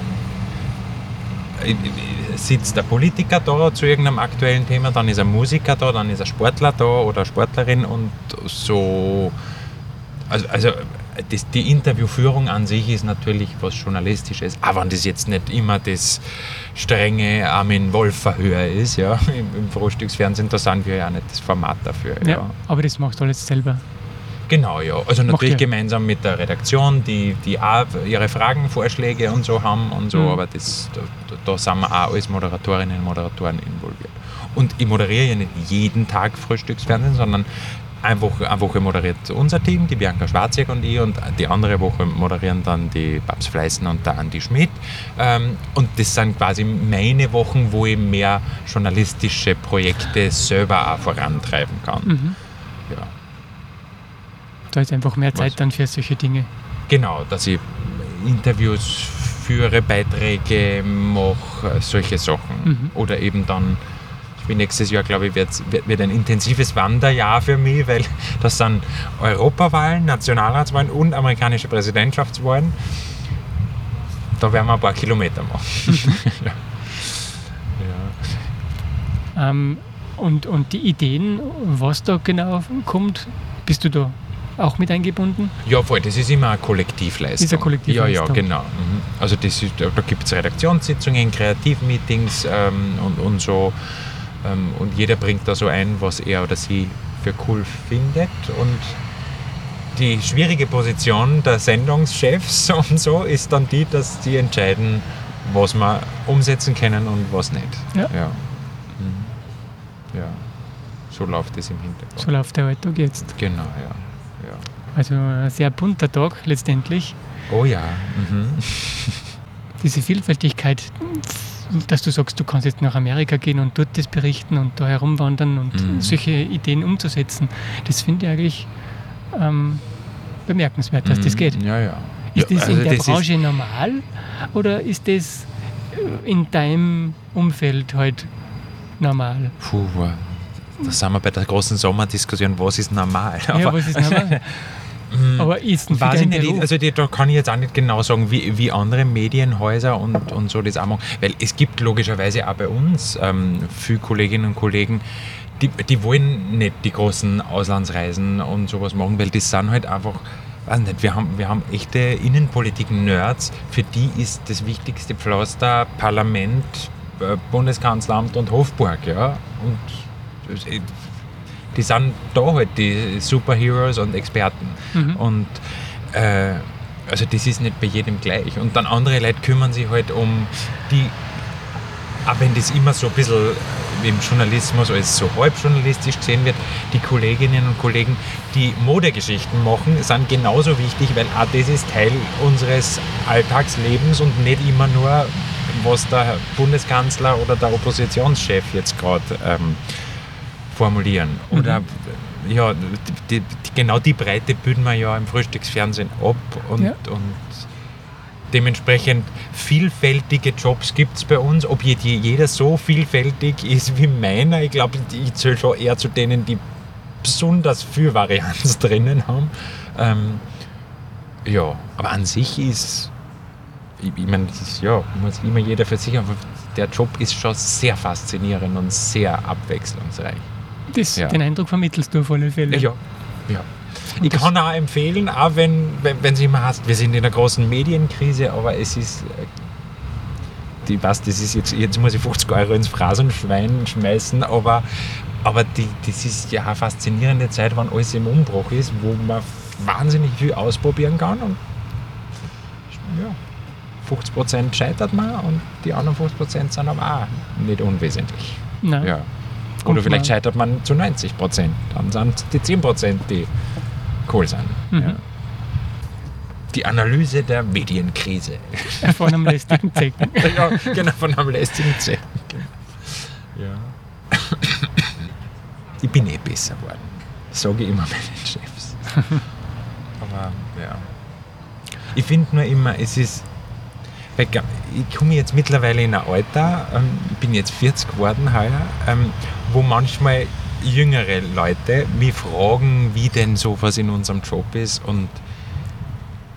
sitzt der Politiker da zu irgendeinem aktuellen Thema, dann ist ein Musiker da, dann ist ein Sportler da oder eine Sportlerin und so. Also, also das, die Interviewführung an sich ist natürlich was Journalistisches, aber wenn das jetzt nicht immer das strenge Armin Wolf-Verhör ist, ja, im, im Frühstücksfernsehen, da sind wir ja nicht das Format dafür. Ja, ja. aber das machst du alles selber. Genau, ja. Also natürlich gemeinsam mit der Redaktion, die, die auch ihre Fragen, Vorschläge und so haben und so, Mhm. aber das, da, da sind wir auch als Moderatorinnen und Moderatoren involviert. Und ich moderiere ja nicht jeden Tag Frühstücksfernsehen, sondern eine Woche, eine Woche moderiert unser Team, die Bianca Schwarzjäger und ich, und die andere Woche moderieren dann die Babs Fleißen und der Andi Schmidt. Ähm, und das sind quasi meine Wochen, wo ich mehr journalistische Projekte selber auch vorantreiben kann. Mhm. Ja. Da ist einfach mehr Zeit Was? dann für solche Dinge. Genau, dass ich Interviews führe, Beiträge mache, solche Sachen. Mhm. Oder eben dann, ich bin nächstes Jahr, glaube ich, wird, wird, wird ein intensives Wanderjahr für mich, weil das sind Europawahlen, Nationalratswahlen und amerikanische Präsidentschaftswahlen. Da werden wir ein paar Kilometer machen. ja. Ja. Ähm, und, und die Ideen, was da genau kommt, bist du da auch mit eingebunden? Ja, voll, das ist immer eine Kollektivleistung. Ist eine Kollektivleistung. Ja, ja, genau. Mhm. Also das ist, da gibt es Redaktionssitzungen, Kreativmeetings ähm, und, und so. Ähm, und jeder bringt da so ein, was er oder sie für cool findet. Und die schwierige Position der Sendungschefs und so ist dann die, dass die entscheiden, was wir umsetzen können und was nicht. Ja. Ja. Mhm. ja. So läuft es im Hintergrund. So läuft der Alltag jetzt. Genau, ja. Also ein sehr bunter Tag letztendlich. Oh ja. Mhm. Diese Vielfältigkeit, dass du sagst, du kannst jetzt nach Amerika gehen und dort das berichten und da herumwandern und Mhm. solche Ideen umzusetzen, das finde ich eigentlich ähm, bemerkenswert, dass das Mhm. geht. Ja, ja. Ist ja, das also in der das Branche normal oder ist das äh, in deinem Umfeld halt normal? Puh, da sind wir bei der großen Sommerdiskussion, was ist normal? ja, was ist normal? Aber ist denn Weiß ich deinen nicht, Beruf? also die, da kann ich jetzt auch nicht genau sagen, wie, wie andere Medienhäuser und, und so das auch machen. Weil es gibt logischerweise auch bei uns ähm, viele Kolleginnen und Kollegen, die, die wollen nicht die großen Auslandsreisen und sowas machen, weil das sind halt einfach, weiß nicht, wir haben, wir haben echte Innenpolitik-Nerds, für die ist das wichtigste Pflaster Parlament, äh, Bundeskanzleramt und Hofburg, ja. Und das- die sind da halt die Superheroes und Experten. Mhm. Und äh, also das ist nicht bei jedem gleich. Und dann andere Leute kümmern sich halt um die, auch wenn das immer so ein bisschen im Journalismus als so halb journalistisch gesehen wird, die Kolleginnen und Kollegen, die Modegeschichten machen, sind genauso wichtig, weil auch das ist Teil unseres Alltagslebens und nicht immer nur, was der Bundeskanzler oder der Oppositionschef jetzt gerade ähm, formulieren. Oder ja, die, die, genau die Breite bilden wir ja im Frühstücksfernsehen ab und, Ja. und dementsprechend vielfältige Jobs gibt es bei uns. Ob je- jeder so vielfältig ist wie meiner, ich glaube, ich zähle schon eher zu denen, die besonders viel Varianz drinnen haben. Ähm, ja, aber an sich ist, ich, ich meine, das ist, ja, muss immer jeder für sich, aber der Job ist schon sehr faszinierend und sehr abwechslungsreich. Das, Ja. Den Eindruck vermittelst du auf alle Fälle. Ja, ja. Und Ich kann auch empfehlen, auch wenn, wenn, wenn es immer heißt, wir sind in einer großen Medienkrise, aber es ist, äh, die, was, das ist jetzt, jetzt muss ich 50 Euro ins Phrasenschwein schmeißen, aber, aber die, das ist ja eine faszinierende Zeit, wann alles im Umbruch ist, wo man wahnsinnig viel ausprobieren kann und ja, 50% scheitert man und die anderen 50% sind aber auch nicht unwesentlich. Nein. Ja. Und Oder vielleicht scheitert man zu 90 Prozent. Dann sind die 10 Prozent, die cool sind. Mhm. Ja. Die Analyse der Medienkrise. Von einem lästigen Zecken. ja, genau, von einem lästigen Zecken. Ja. Ich bin eh besser geworden. Sage ich immer meinen Chefs. Aber ja. Ich finde nur immer, es ist. Ich komme jetzt mittlerweile in ein Alter, ähm, ich bin jetzt 40 geworden heuer, ähm, wo manchmal jüngere Leute mich fragen, wie denn sowas in unserem Job ist. Und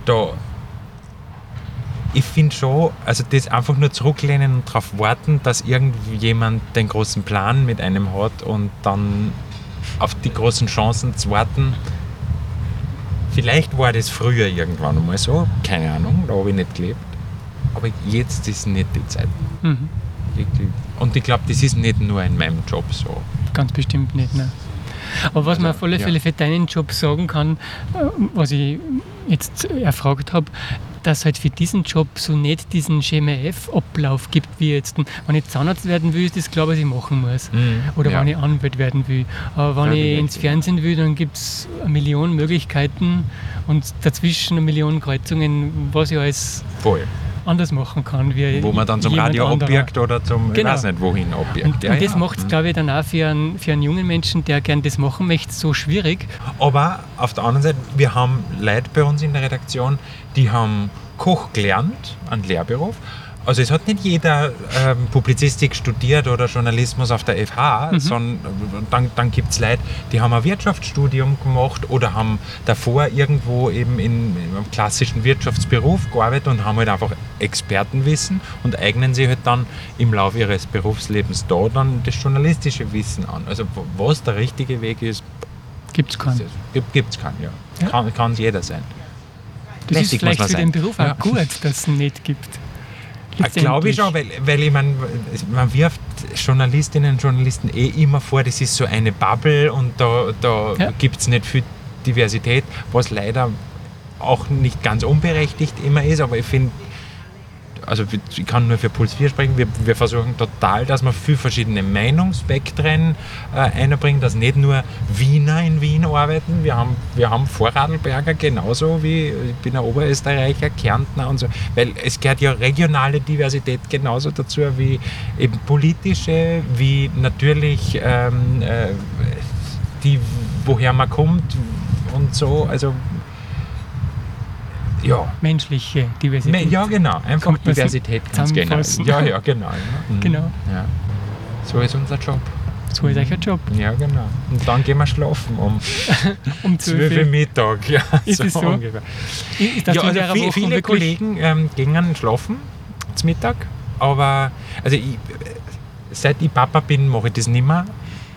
da ich finde schon, also das einfach nur zurücklehnen und darauf warten, dass irgendjemand den großen Plan mit einem hat und dann auf die großen Chancen zu warten. Vielleicht war das früher irgendwann einmal so, keine Ahnung, da habe ich nicht gelebt. Aber jetzt ist nicht die Zeit. Mhm. Und ich glaube, das ist nicht nur in meinem Job so. Ganz bestimmt nicht. Ne. Aber was man Also, auf alle ja. Fälle für deinen Job sagen kann, äh, was ich jetzt erfragt habe, dass halt für diesen Job so nicht diesen Schema F-Ablauf gibt, wie jetzt, wenn ich Zahnarzt werden will, ist das klar, was ich machen muss. Mhm, Oder ja. wenn ich Anwalt werden will. Aber wenn Ja, ich ins ja. Fernsehen will, dann gibt es eine Million Möglichkeiten und dazwischen eine Million Kreuzungen, was ich alles Voll. Anders machen kann. Wie Wo man dann zum Radio abbiegt oder zum, Genau. ich weiß nicht wohin abbiegt. Und, ja, und das ja. macht es, glaube ich, dann auch für einen, für einen jungen Menschen, der gern das machen möchte, so schwierig. Aber auf der anderen Seite, wir haben Leute bei uns in der Redaktion, die haben Koch gelernt, einen Lehrberuf. Also es hat nicht jeder ähm, Publizistik studiert oder Journalismus auf der FH, sondern dann, dann gibt es Leute, die haben ein Wirtschaftsstudium gemacht oder haben davor irgendwo eben in, in einem klassischen Wirtschaftsberuf gearbeitet und haben halt einfach Expertenwissen und eignen sich halt dann im Laufe ihres Berufslebens da dann das journalistische Wissen an. Also was der richtige Weg ist, Gibt es keinen. Gibt es keinen, ja. Ja. Kann, kann jeder sein. Das ist lästig vielleicht muss für man den sein. Beruf auch Ja. gut, dass es nicht gibt. Glaube ich schon, weil, weil ich meine, man wirft Journalistinnen und Journalisten eh immer vor, das ist so eine Bubble und da, da Ja. gibt es nicht viel Diversität, was leider auch nicht ganz unberechtigt immer ist, aber ich finde, also ich kann nur für Puls 4 sprechen, wir, wir versuchen total, dass wir viel verschiedene Meinungsspektren äh, einbringen, dass nicht nur Wiener in Wien arbeiten, wir haben, wir haben Vorarlberger genauso wie, ich bin ein Oberösterreicher, Kärntner und so, weil es gehört ja regionale Diversität genauso dazu wie eben politische, wie natürlich ähm, äh, die, woher man kommt und so, also ja. Menschliche Diversität. Ja, genau. Einfach so Diversität ganz genau. zusammenfassen. Ja, ja, genau. Ja. Mhm. Genau. Ja. So ist unser Job. So ist euch ein Job. Ja, genau. Und dann gehen wir schlafen um Um 12 Uhr 12 Uhr. Mittag. Ja, Ist es so? ungefähr. Ist das ja, also viel, viele Kollegen ähm, gehen schlafen zum Mittag, aber also ich, seit ich Papa bin, mache ich das nicht mehr.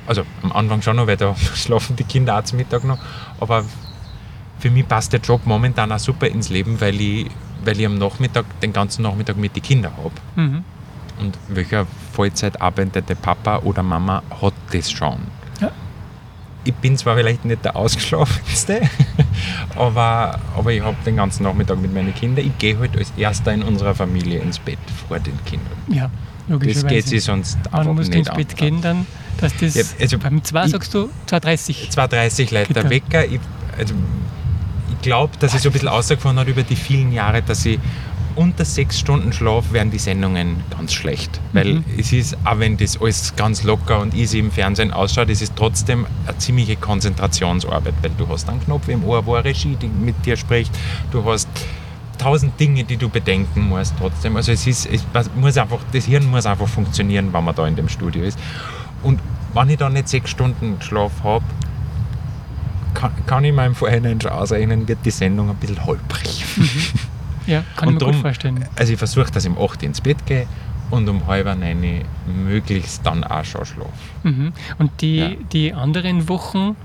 Also am Anfang schon noch, weil da schlafen die Kinder auch zum Mittag noch. Aber für mich passt der Job momentan auch super ins Leben, weil ich, weil ich am Nachmittag, den ganzen Nachmittag mit den Kindern habe. Mhm. Und welcher Vollzeit arbeitende Papa oder Mama hat das schon? Ja. Ich bin zwar vielleicht nicht der Ausgeschlafenste, aber, aber ich habe den ganzen Nachmittag mit meinen Kindern. Ich gehe halt als Erster in unserer Familie ins Bett vor den Kindern. Ja, Das logischerweise. geht sich sonst einfach Wann musst du nicht ins Bett gehen dann, dass das Ja, also beim 2 ich- sagst du 2.30 2.30 Leute Gitter. Wecker. Ich, also, glaube, dass ich so ein bisschen ausgefahren hat über die vielen Jahre, dass ich unter sechs Stunden Schlaf werden die Sendungen ganz schlecht. Weil Mhm. es ist, auch wenn das alles ganz locker und easy im Fernsehen ausschaut, es ist trotzdem eine ziemliche Konzentrationsarbeit, weil du hast einen Knopf im Ohr, wo eine Regie mit dir spricht, du hast tausend Dinge, die du bedenken musst trotzdem. Also es ist, es muss einfach, das Hirn muss einfach funktionieren, wenn man da in dem Studio ist. Und wenn ich da nicht sechs Stunden Schlaf habe, kann, kann ich mir im Vorhinein schon ausrechnen, wird die Sendung ein bisschen holprig. Ja, kann Und ich mir drum- gut vorstellen. Also ich versuche, dass ich um 8 Uhr ins Bett gehe und um halb neun möglichst dann auch schon schlafe. Mhm. Und die, Ja. die anderen Wochen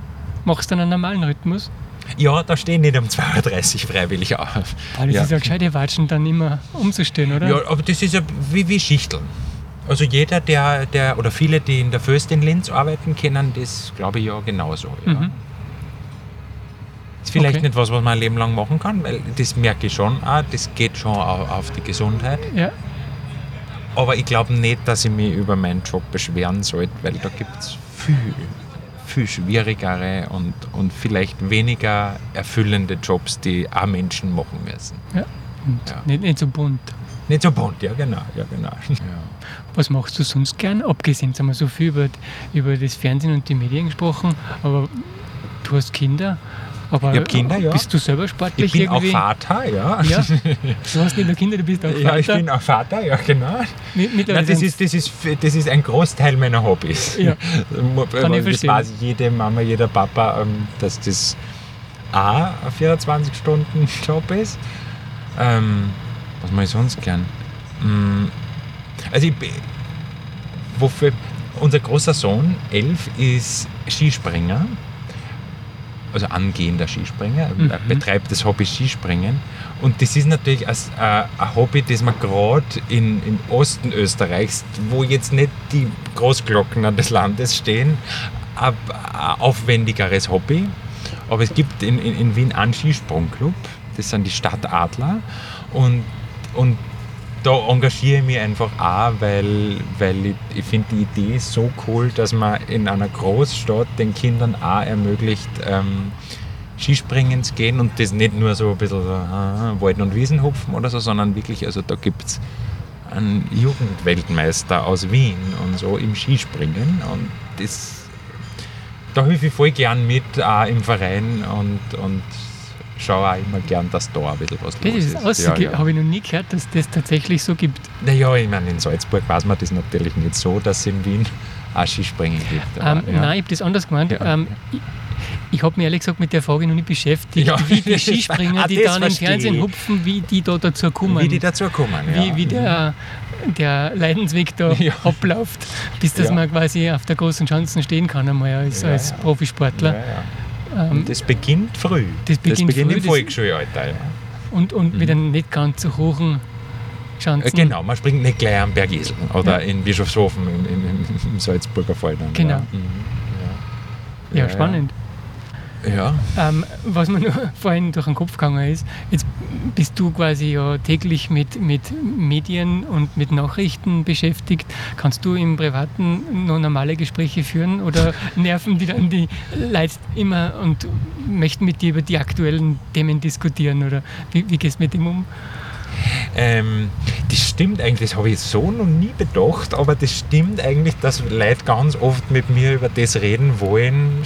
machst du dann einen normalen Rhythmus? Ja, da stehe ich nicht um 2.30 Uhr freiwillig auf. Boah, das ja. ist ja gescheite Watschen, dann immer umzustehen, oder? ja, aber das ist ja wie, wie Schichteln. Also jeder, der, der, oder viele, die in der Föst in Linz arbeiten, kennen das, glaube ich, ja genauso. Ja. Mhm. Ist vielleicht Okay. nicht was, was man ein Leben lang machen kann, weil das merke ich schon auch, das geht schon au- auf die Gesundheit. Ja. Aber ich glaube nicht, dass ich mich über meinen Job beschweren sollte, weil da gibt es viel, viel schwierigere und, und vielleicht weniger erfüllende Jobs, die auch Menschen machen müssen. ja. Und Ja. Nicht, nicht so bunt. Nicht so bunt, ja genau. Ja, genau. Ja. Was machst du sonst gern? Abgesehen, haben wir so viel über, über das Fernsehen und die Medien gesprochen, aber du hast Kinder. Aber Ich hab Kinder, ja. Bist du selber sportlich Ich bin auch irgendwie? Vater, ja. Ja, du hast nicht nur Kinder, du bist auch Vater. Ja, ich bin auch Vater, ja genau. Nein, das, ist, das, ist, das ist ein Großteil meiner Hobbys. Ja. Kann ich das weiß jede Mama, jeder Papa, ähm, dass das A, ein 24-Stunden-Job ist. Ähm, was mache ich sonst gern? Mm, Also ich, wofür, unser großer Sohn, elf, ist Skispringer. Also angehender Skispringer. Mhm. Er betreibt das Hobby Skispringen. Und das ist natürlich ein, äh, ein Hobby, das man gerade in, im Osten Österreichs, wo jetzt nicht die Großglocken des Landes stehen, ein, ein aufwendigeres Hobby. Aber es gibt in, in, in Wien einen Skisprungclub, das sind die Stadtadler. Und, und da engagiere ich mich einfach auch, weil, weil ich, ich finde die Idee so cool, dass man in einer Großstadt den Kindern auch ermöglicht, ähm, Skispringens gehen und das nicht nur so ein bisschen so, ah, Walden- und Wiesenhupfen oder so, sondern wirklich, also da gibt es einen Jugendweltmeister aus Wien und so im Skispringen und das, da helfe ich voll gern mit, auch im Verein und, und schaue auch immer gern, dass da ein bisschen was Das los ist außerge- Ja, ja. habe ich noch nie gehört, dass das tatsächlich so gibt. Naja, ich meine, in Salzburg weiß man das natürlich nicht so, dass es in Wien auch Skispringen gibt. Ähm, aber, ja. Nein, ich habe das anders gemeint. Ähm, ich ich habe mich ehrlich gesagt mit der Frage noch nicht beschäftigt, Ja, wie die das- Skispringer, ah, die das dann im Fernsehen hupfen, wie die da dazu kommen. Wie die dazukommen. wie, ja. wie der, der Leidensweg da Ja. abläuft, bis dass Ja. man quasi auf der großen Chancen stehen kann einmal als, Ja, als ja. Profisportler. Ähm, das beginnt früh. Das beginnt früh, im das- Volksschulalter. Ja. und und mit Mhm. einem nicht ganz so hohen Chancen. Äh, Genau, man springt nicht gleich am Bergisel oder Ja. in Bischofshofen im, im, im Salzburger Fall. Dann, Genau. Ja. Mhm. Ja, spannend. Ja. Ähm, was mir nur vorhin durch den Kopf gegangen ist, jetzt bist du quasi ja täglich mit, mit Medien und mit Nachrichten beschäftigt. Kannst du im Privaten noch normale Gespräche führen oder nerven die dann die Leute immer und möchten mit dir über die aktuellen Themen diskutieren? Oder wie, wie gehst du mit dem um? Ähm, das stimmt eigentlich, das habe ich so noch nie bedacht, aber das stimmt eigentlich, dass Leute ganz oft mit mir über das reden wollen.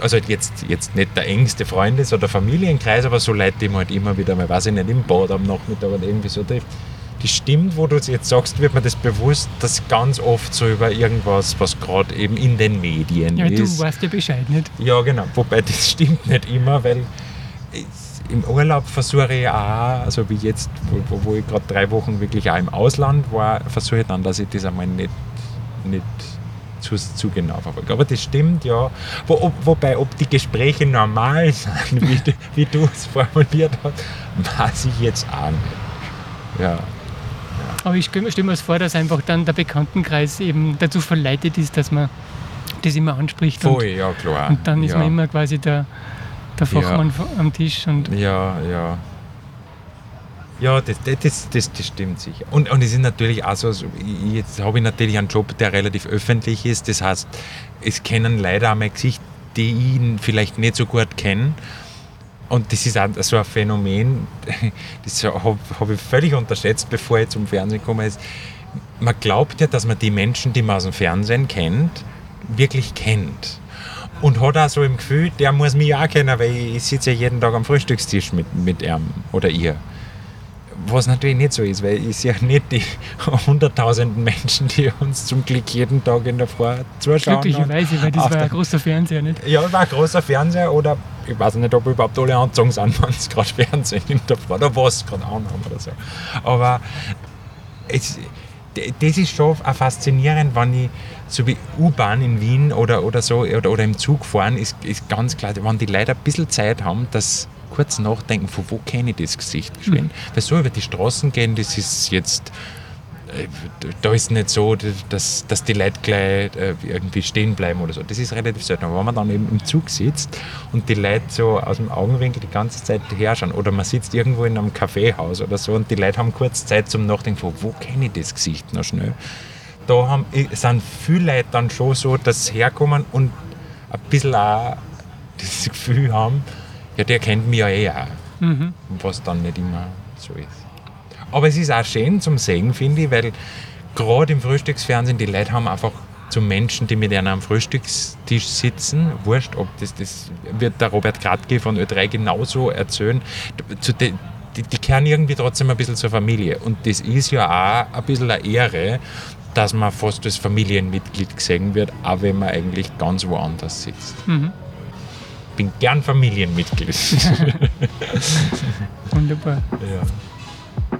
Also jetzt, jetzt nicht der engste Freundes- oder Familienkreis, aber so Leute, die man halt immer wieder mal, weiß ich nicht, im Bad am Nachmittag oder irgendwie so trifft. Das stimmt, wo du es jetzt sagst, wird mir das bewusst, dass ganz oft so über irgendwas, was gerade eben in den Medien Ja, du ist. weißt ja Bescheid, nicht? Ja, genau. Wobei das stimmt nicht immer, weil im Urlaub versuche ich auch, also wie jetzt, wo, wo ich gerade drei Wochen wirklich auch im Ausland war, versuche ich dann, dass ich das einmal nicht, nicht zu, zu genau verfolge. Aber das stimmt, ja. Wo, ob, wobei, ob die Gespräche normal sind, wie, du- wie du es formuliert hast, weiß ich jetzt auch nicht. Ja. Aber ich stelle stell mir das vor, dass einfach dann der Bekanntenkreis eben dazu verleitet ist, dass man das immer anspricht. Voll, ja, klar. Und, und dann ist ja. man immer quasi der, der Ja. Fachmann am Tisch. Und Ja, ja. Ja, das, das, das, das, stimmt sicher. Und, und es ist natürlich auch so, so ich- jetzt habe ich natürlich einen Job, der relativ öffentlich ist. Das heißt, es kennen leider auch mein Gesicht, die ihn vielleicht nicht so gut kenne. Und das ist auch so ein Phänomen, das habe hab ich völlig unterschätzt, bevor ich zum Fernsehen gekommen ist. Man glaubt ja, dass man die Menschen, die man aus dem Fernsehen kennt, wirklich kennt. Und hat auch so im Gefühl, der muss mich auch kennen, weil ich sitze ja jeden Tag am Frühstückstisch mit, mit ihm oder ihr. Was natürlich nicht so ist, weil ich sehe nicht die hunderttausenden Menschen, die uns zum Glück jeden Tag in der Früh zuschauen. glücklicherweise, weil das war ein großer Fernseher, nicht? ja, war ein großer Fernseher oder ich weiß nicht, ob überhaupt alle angezogen sind, wenn es gerade Fernsehen in der Früh oder was gerade anhaben oder so. Aber es, das ist schon auch faszinierend, wenn ich so wie U-Bahn in Wien oder, oder so oder, oder im Zug fahren, ist, ist ganz klar, wenn die Leute ein bisschen Zeit haben, dass kurz nachdenken, von wo kenne ich das Gesicht geschwind. Weil so über die Straßen gehen, das ist jetzt äh, da ist nicht so, dass, dass die Leute gleich äh, irgendwie stehen bleiben oder so. Das ist relativ selten. Aber wenn man dann eben im Zug sitzt und die Leute so aus dem Augenwinkel die ganze Zeit herschauen oder man sitzt irgendwo in einem Kaffeehaus oder so und die Leute haben kurz Zeit zum Nachdenken, von wo kenne ich das Gesicht noch schnell. Da haben, sind viele Leute dann schon so, dass sie herkommen und ein bisschen auch das Gefühl haben, ja, der kennt mich ja eh auch. Mhm. Was dann nicht immer so ist. Aber es ist auch schön zum Sehen, finde ich, weil gerade im Frühstücksfernsehen die Leute haben einfach zu Menschen, die mit einem am Frühstückstisch sitzen, wurscht, ob das, das wird der Robert Gradke von Ö3 genauso erzählen, de, die, die kehren irgendwie trotzdem ein bisschen zur Familie. Und das ist ja auch ein bisschen eine Ehre, dass man fast als Familienmitglied gesehen wird, auch wenn man eigentlich ganz woanders sitzt. Mhm. Bin gern Familienmitglied. Wunderbar. ja.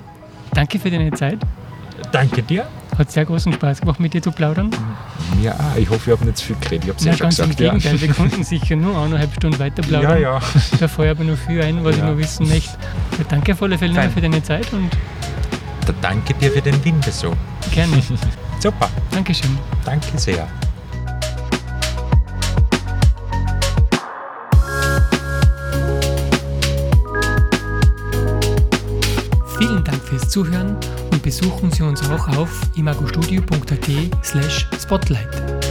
Danke für deine Zeit. Danke dir. Hat sehr großen Spaß gemacht, mit dir zu plaudern. Mir auch. Ich hoffe, ich habe nicht zu viel geredet. Ich habe es Ja, ja schon ganz im gesagt. Ja. Gegenteil, wir konnten sicher nur eineinhalb Stunden weiter ja, plaudern. ja. Da fällt aber noch viel ein, was ich Ja. noch wissen möchte. Ja, danke auf alle Fälle für deine Zeit und Da danke dir für den Windbesuch. gerne. Super. Dankeschön. Danke sehr. Vielen Dank fürs Zuhören und besuchen Sie uns auch auf imagostudio.at slash spotlight.